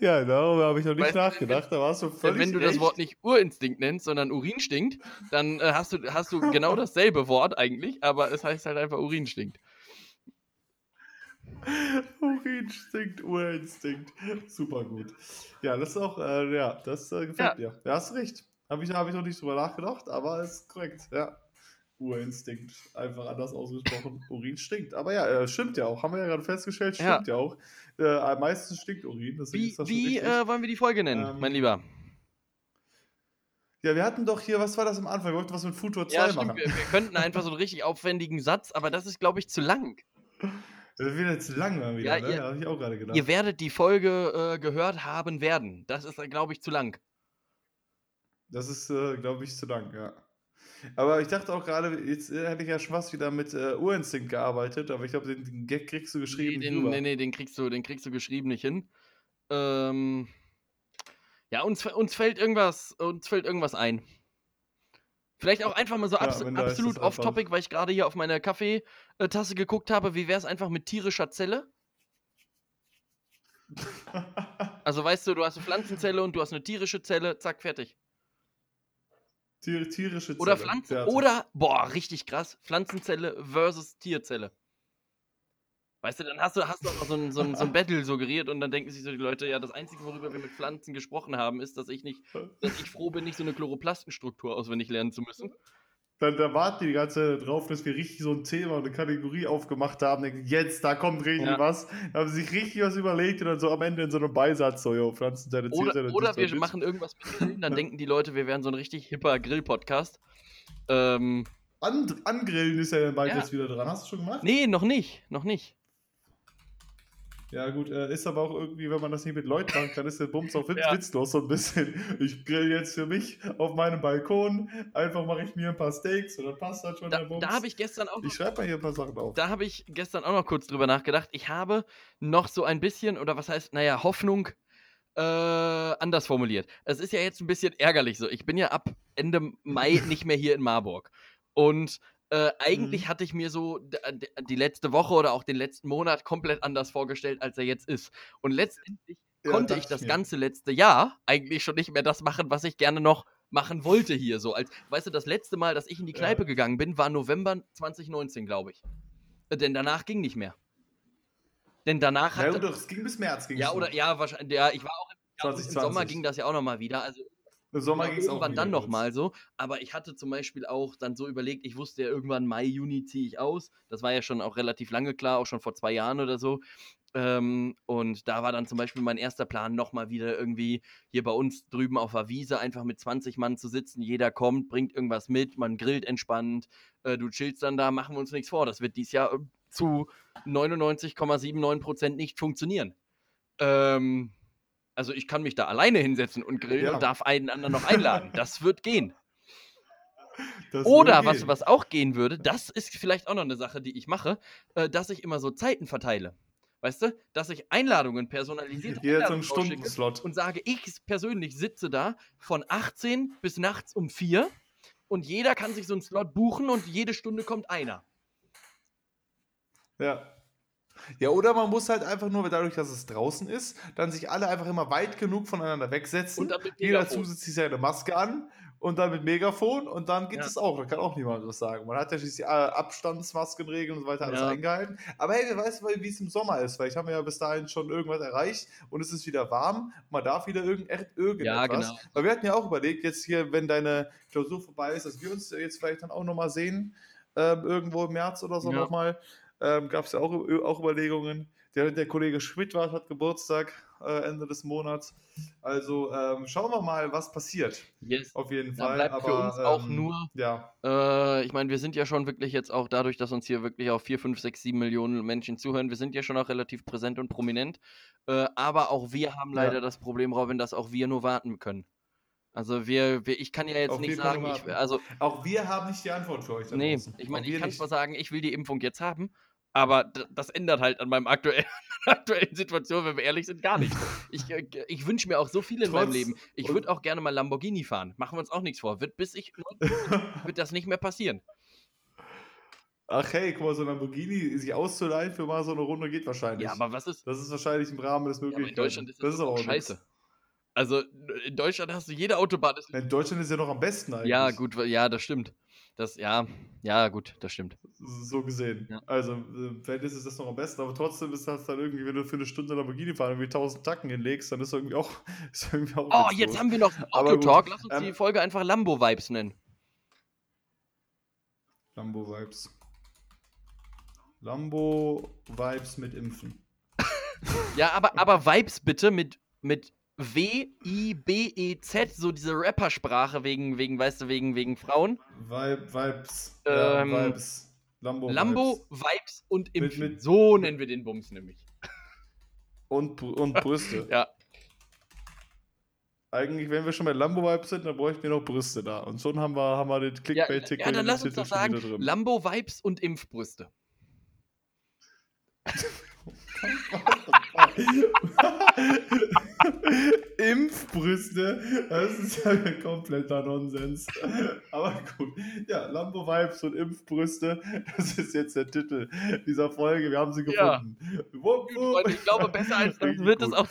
ja, darüber habe ich noch nicht Weißt nachgedacht. Da warst du völlig Wenn du das recht. Wort nicht Urinstinkt nennst, sondern Urin stinkt, dann äh, hast, du, hast du genau dasselbe Wort eigentlich, aber es heißt halt einfach Urin stinkt. Urinstinkt, Urinstinkt. Super gut. Ja, das ist auch, äh, ja, das äh, gefällt mir. Ja, hast recht. Habe ich, hab ich noch nicht drüber nachgedacht, aber ist korrekt, ja. Urinstinkt. Einfach anders ausgesprochen. Urin stinkt. Aber ja, äh, stimmt ja auch. Haben wir ja gerade festgestellt, Ja. stimmt ja, auch. Äh, meistens stinkt Urin. Deswegen Wie, ist das schon wie äh, wollen wir die Folge nennen, Ähm, mein Lieber? ja, wir hatten doch hier, was war das am Anfang? Wir wollten was mit Futur 2 Ja, machen. Wir, wir könnten einfach so einen richtig aufwendigen Satz, aber das ist, glaube ich, zu lang. Das wird jetzt lang mal wieder, Ja, ne? ihr- Ja, habe ich auch gerade gedacht. Ihr werdet die Folge äh, gehört haben werden. Das ist, glaube ich, zu lang. Das ist, äh, glaube ich, zu lang, ja. Aber ich dachte auch gerade, jetzt äh, hätte ich ja schon fast wieder mit äh, Urinstinkt gearbeitet, aber ich glaube, den, den Gag kriegst du geschrieben nee, nicht den, rüber. nee, nee, den kriegst du, den kriegst du geschrieben nicht hin. Ähm, ja, uns, uns fällt irgendwas, uns fällt irgendwas ein. Vielleicht auch einfach mal so Ja, abs ist absolut off-topic, weil ich gerade hier auf meine Kaffeetasse geguckt habe. Wie wäre es einfach mit tierischer Zelle? Also weißt du, du hast eine Pflanzenzelle und du hast eine tierische Zelle, zack, fertig. Tier, tierische Zelle. Oder Pflanzen oder boah, richtig krass, Pflanzenzelle versus Tierzelle. Weißt du, dann hast du, hast du auch so ein, so, ein, so ein Battle suggeriert und dann denken sich so die Leute, ja, das Einzige, worüber wir mit Pflanzen gesprochen haben, ist, dass ich nicht, dass ich froh bin, nicht so eine Chloroplastenstruktur auswendig lernen zu müssen. Dann da warten die die ganze Zeit drauf, dass wir richtig so ein Thema und eine Kategorie aufgemacht haben. Denken, jetzt, da kommt richtig Ja. was. Da haben sie sich richtig was überlegt und dann so am Ende in so einem Beisatz so, jo, Pflanzenzelle, Tierzelle, Oder, oder dies, das, wir das. machen irgendwas mit Grillen, dann denken die Leute, wir wären so ein richtig hipper Grill-Podcast. Ähm, An, angrillen ist ja dann bald Ja. jetzt wieder dran. Hast du schon gemacht? nee, noch nicht, noch nicht. Ja, gut, äh, ist aber auch irgendwie, wenn man das nicht mit Leuten machen kann, ist der Bums auch witz, Ja. witzlos so ein bisschen. Ich grill jetzt für mich auf meinem Balkon, einfach mache ich mir ein paar Steaks und dann passt das schon Da, der Bums. da habe ich gestern auch ich schreibe mal hier ein paar Sachen auf. Da habe ich gestern auch noch kurz drüber nachgedacht. Ich habe noch so ein bisschen, oder was heißt, naja, Hoffnung äh, anders formuliert. Es ist ja jetzt ein bisschen ärgerlich so. Ich bin ja ab Ende Mai nicht mehr hier in Marburg. Und äh, eigentlich Mhm. hatte ich mir so d- die letzte Woche oder auch den letzten Monat komplett anders vorgestellt, als er jetzt ist. Und letztendlich Ja, konnte dachte ich das ganze letzte Jahr eigentlich schon nicht mehr das machen, was ich gerne noch machen wollte hier. So als, weißt du, das letzte Mal, dass ich in die Ja. Kneipe gegangen bin, war November 2019, glaube ich. Äh, Denn danach ging nicht mehr. Denn danach Ja, hatte, gut, doch, es ging bis März. Ging's ja oder ja wahrscheinlich ja ich war auch im, ja, im 2020. Sommer ging das ja auch noch mal wieder also Im Sommer ging es auch irgendwann dann noch kurz. mal so aber ich hatte zum Beispiel auch dann so überlegt ich wusste ja irgendwann Mai Juni ziehe ich aus. Das war ja schon auch relativ lange klar auch schon vor zwei Jahren oder so. Ähm, und da war dann zum Beispiel mein erster Plan noch mal wieder irgendwie hier bei uns drüben auf der Wiese einfach mit 20 Mann zu sitzen. Jeder kommt bringt irgendwas mit man grillt entspannt. Äh, du chillst dann da machen wir uns nichts vor. Das wird dies Jahr äh, zu 99,79 Prozent nicht funktionieren. Ähm, also ich kann mich da alleine hinsetzen und grillen Ja. und darf einen anderen noch einladen. Das wird gehen. Das Oder würde was, gehen. was auch gehen würde, das ist vielleicht auch noch eine Sache, die ich mache, äh, dass ich immer so Zeiten verteile. Weißt du? Dass ich Einladungen personalisiert Einladungen und sage, ich persönlich sitze da von 18 bis nachts um 4 und jeder kann sich so einen Slot buchen und jede Stunde kommt einer. Ja. Ja, oder man muss halt einfach nur, dadurch, dass es draußen ist, dann sich alle einfach immer weit genug voneinander wegsetzen. Und Jeder zusätzlich seine Maske an und dann mit Megafon und dann geht Ja. es auch. Da kann auch niemand was sagen. Man hat ja schließlich äh, Abstandsmaskenregeln und so weiter alles Ja. eingehalten. Aber hey, wer weiß, wie es im Sommer ist. Vielleicht haben wir ja bis dahin schon irgendwas erreicht und es ist wieder warm. Man darf wieder irgend, irgendetwas. Ja, genau. Weil wir hatten ja auch überlegt, jetzt hier, wenn deine Klausur vorbei ist, dass wir uns jetzt vielleicht dann auch nochmal sehen, ähm, irgendwo im März oder so Ja. nochmal. Ähm, Gab es ja auch, auch Überlegungen. Der, der Kollege Schmidt war, hat Geburtstag äh, Ende des Monats. Also ähm, schauen wir mal, was passiert. Yes. Auf jeden Da Fall. bleibt Aber, für uns auch ähm, nur Ja, Äh, ich meine, wir sind ja schon wirklich jetzt auch dadurch, dass uns hier wirklich auch 4, 5, 6, 7 Millionen Menschen zuhören, wir sind ja schon auch relativ präsent und prominent. Äh, aber auch wir haben Ja. leider das Problem, Robin, dass auch wir nur warten können. Also wir, wir ich kann ja jetzt Auch nicht sagen, ich, also auch wir haben nicht die Antwort für euch. da nee, ich Auch meine, ich kann nicht. zwar sagen, ich will die Impfung jetzt haben, Aber das ändert halt an meinem aktuellen, aktuellen Situation, wenn wir ehrlich sind, gar nichts. Ich, äh, ich wünsche mir auch so viel in meinem Trotz- Leben. Ich würde auch gerne mal Lamborghini fahren. Machen wir uns auch nichts vor. Wird bis ich wird das nicht mehr passieren. Ach hey, guck mal, so ein Lamborghini sich auszuleihen für mal so eine Runde geht wahrscheinlich. Ja, aber was ist? das ist wahrscheinlich im Rahmen des Ja, Möglichen. aber in Deutschland ist das das, ist auch scheiße. nix. Also in Deutschland hast du jede Autobahn. Ist In Deutschland ist ja noch am besten eigentlich. ja, gut, ja, das stimmt. Das, ja, ja, gut, das stimmt. So gesehen. Ja. Also, vielleicht ist es das noch am besten, aber trotzdem ist das dann irgendwie, wenn du für eine Stunde Lamborghini fahren irgendwie 1000 Tacken hinlegst, dann ist irgendwie auch. Ist irgendwie auch Oh, jetzt haben wir noch Autotalk. Lass uns ähm, die Folge einfach Lambo-Vibes nennen. Lambo-Vibes. Lambo-Vibes mit Impfen. Ja, aber, aber Vibes bitte mit, mit W-I-B-E-Z, so diese Rappersprache wegen, wegen, weißt du, wegen, wegen Frauen. Vibe, Vibes. Ähm, ja, Vibes. Lambo. Lambo, Vibes. Vibes und Impfen. mit- so nennen wir den Bums nämlich. Und, und Brüste. Ja. Eigentlich, wenn wir schon bei Lambo-Vibes sind, dann bräuchten wir noch Brüste da. Und schon haben wir, haben wir den Ja, Clickbait-Titel ja, dann lass uns doch sagen, wieder drin. Lambo, Vibes und Impfbrüste. Impfbrüste, das ist ja kompletter Nonsens. Aber gut. Ja, Lambo Vibes und Impfbrüste, das ist jetzt der Titel dieser Folge. Wir haben sie Ja. gefunden. Wupp, wupp. Und ich glaube, besser als das wird es auch.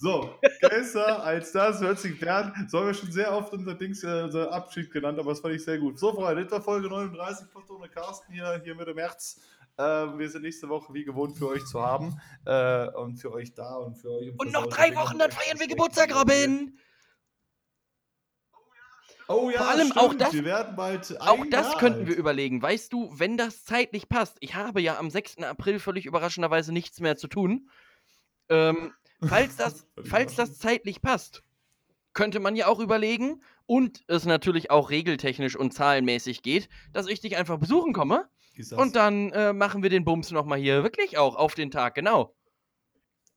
So, besser als das hört sich Bernd. So haben wir schon sehr oft unser Dings, äh, unser Abschied genannt, aber das fand ich sehr gut. So, Freunde, das war Folge 39 von Tone Carsten hier, hier Mitte März. Ähm, wir sind nächste Woche wie gewohnt für euch zu haben äh, und für euch da und für euch. im Und noch drei Wochen, dann feiern wir. Geburtstag, Robin. Oh ja, Vor allem stimmt. auch das- Wir werden bald Auch das Jahr könnten alt. wir überlegen. Weißt du, wenn das zeitlich passt. Ich habe ja am 6. April völlig überraschenderweise nichts mehr zu tun. Ähm, falls, das, falls das zeitlich passt, könnte man ja auch überlegen und es natürlich auch regeltechnisch und zahlenmäßig geht, dass ich dich einfach besuchen komme Das und dann äh, machen wir den Bums nochmal hier wirklich auch auf den Tag, genau.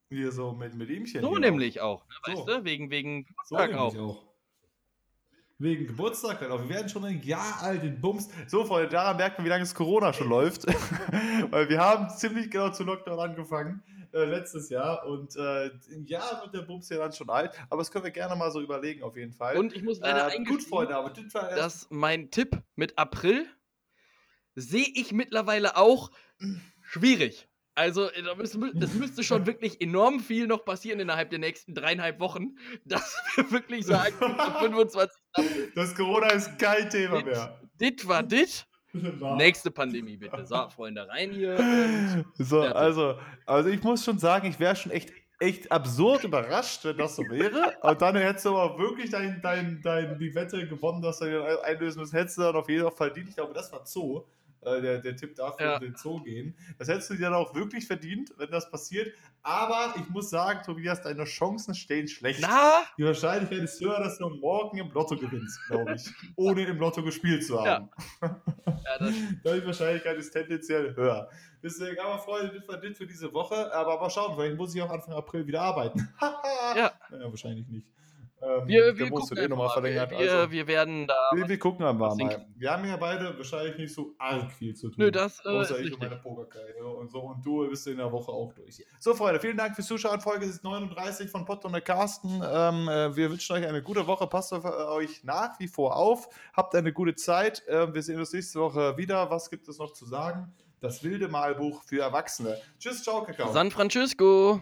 hier so mit, mit Ihmchen. So nämlich auch. ne, So. Weißt du, wegen, wegen So Geburtstag nämlich auch. auch. Wegen Geburtstag, auch. wir werden schon ein Jahr alt in Bums. So, Freunde, daran merkt man, wie lange es Corona schon läuft. Weil wir haben ziemlich genau zu Lockdown angefangen, äh, letztes Jahr. Und äh, ein Jahr wird der Bums ja dann schon alt. Aber das können wir gerne mal so überlegen, auf jeden Fall. Und ich muss leider äh, gut, Freunde, aber das war erst dass mein Tipp mit April sehe ich mittlerweile auch schwierig. Also, äh, da müsste, es müsste schon wirklich enorm viel noch passieren innerhalb der nächsten dreieinhalb Wochen, dass wir wirklich sagen, am 25. April, das Corona ist kein Thema mehr. dit war dit. Nächste Pandemie bitte. So, Freunde, rein hier. So, also, also ich muss schon sagen, ich wäre schon echt, echt absurd überrascht, wenn das so wäre. Und dann hättest du aber wirklich dein, dein, dein, die Wette gewonnen, dass du einlösen musst, hättest du dann auf jeden Fall verdient. Ich glaube, das war Zoo. Äh, Der, der Tipp dafür, Ja. in den Zoo gehen. Das hättest du dir dann auch wirklich verdient, wenn das passiert. Aber ich muss sagen, Tobias, deine Chancen stehen schlecht. Na? Die Wahrscheinlichkeit ist höher, dass du morgen im Lotto gewinnst, glaube ich. ohne im Lotto gespielt zu haben. Ja, das, Die Wahrscheinlichkeit ist tendenziell höher. Deswegen, aber Freunde, das war das für diese Woche. Aber mal schauen, vielleicht muss ich auch Anfang April wieder arbeiten. Ja. Naja, wahrscheinlich nicht. Ähm, wir, wir, gucken eh einfach mal. verlängert. wir, also, wir werden da. wir, wir gucken dann mal. Wir haben ja beide wahrscheinlich nicht so arg viel zu tun. Nö, das äh, Außer ist ich und meine. Pokerkarriere und so. Und du bist in der Woche auch durch. So, Freunde, vielen Dank fürs Zuschauen. Folge ist 39 von Pott und der Carsten. Ähm, äh, wir wünschen euch eine gute Woche. Passt auf äh, euch nach wie vor auf. Habt eine gute Zeit. Ähm, wir sehen uns nächste Woche wieder. Was gibt es noch zu sagen? Das wilde Malbuch für Erwachsene. Tschüss, ciao, Kakao. San Francisco.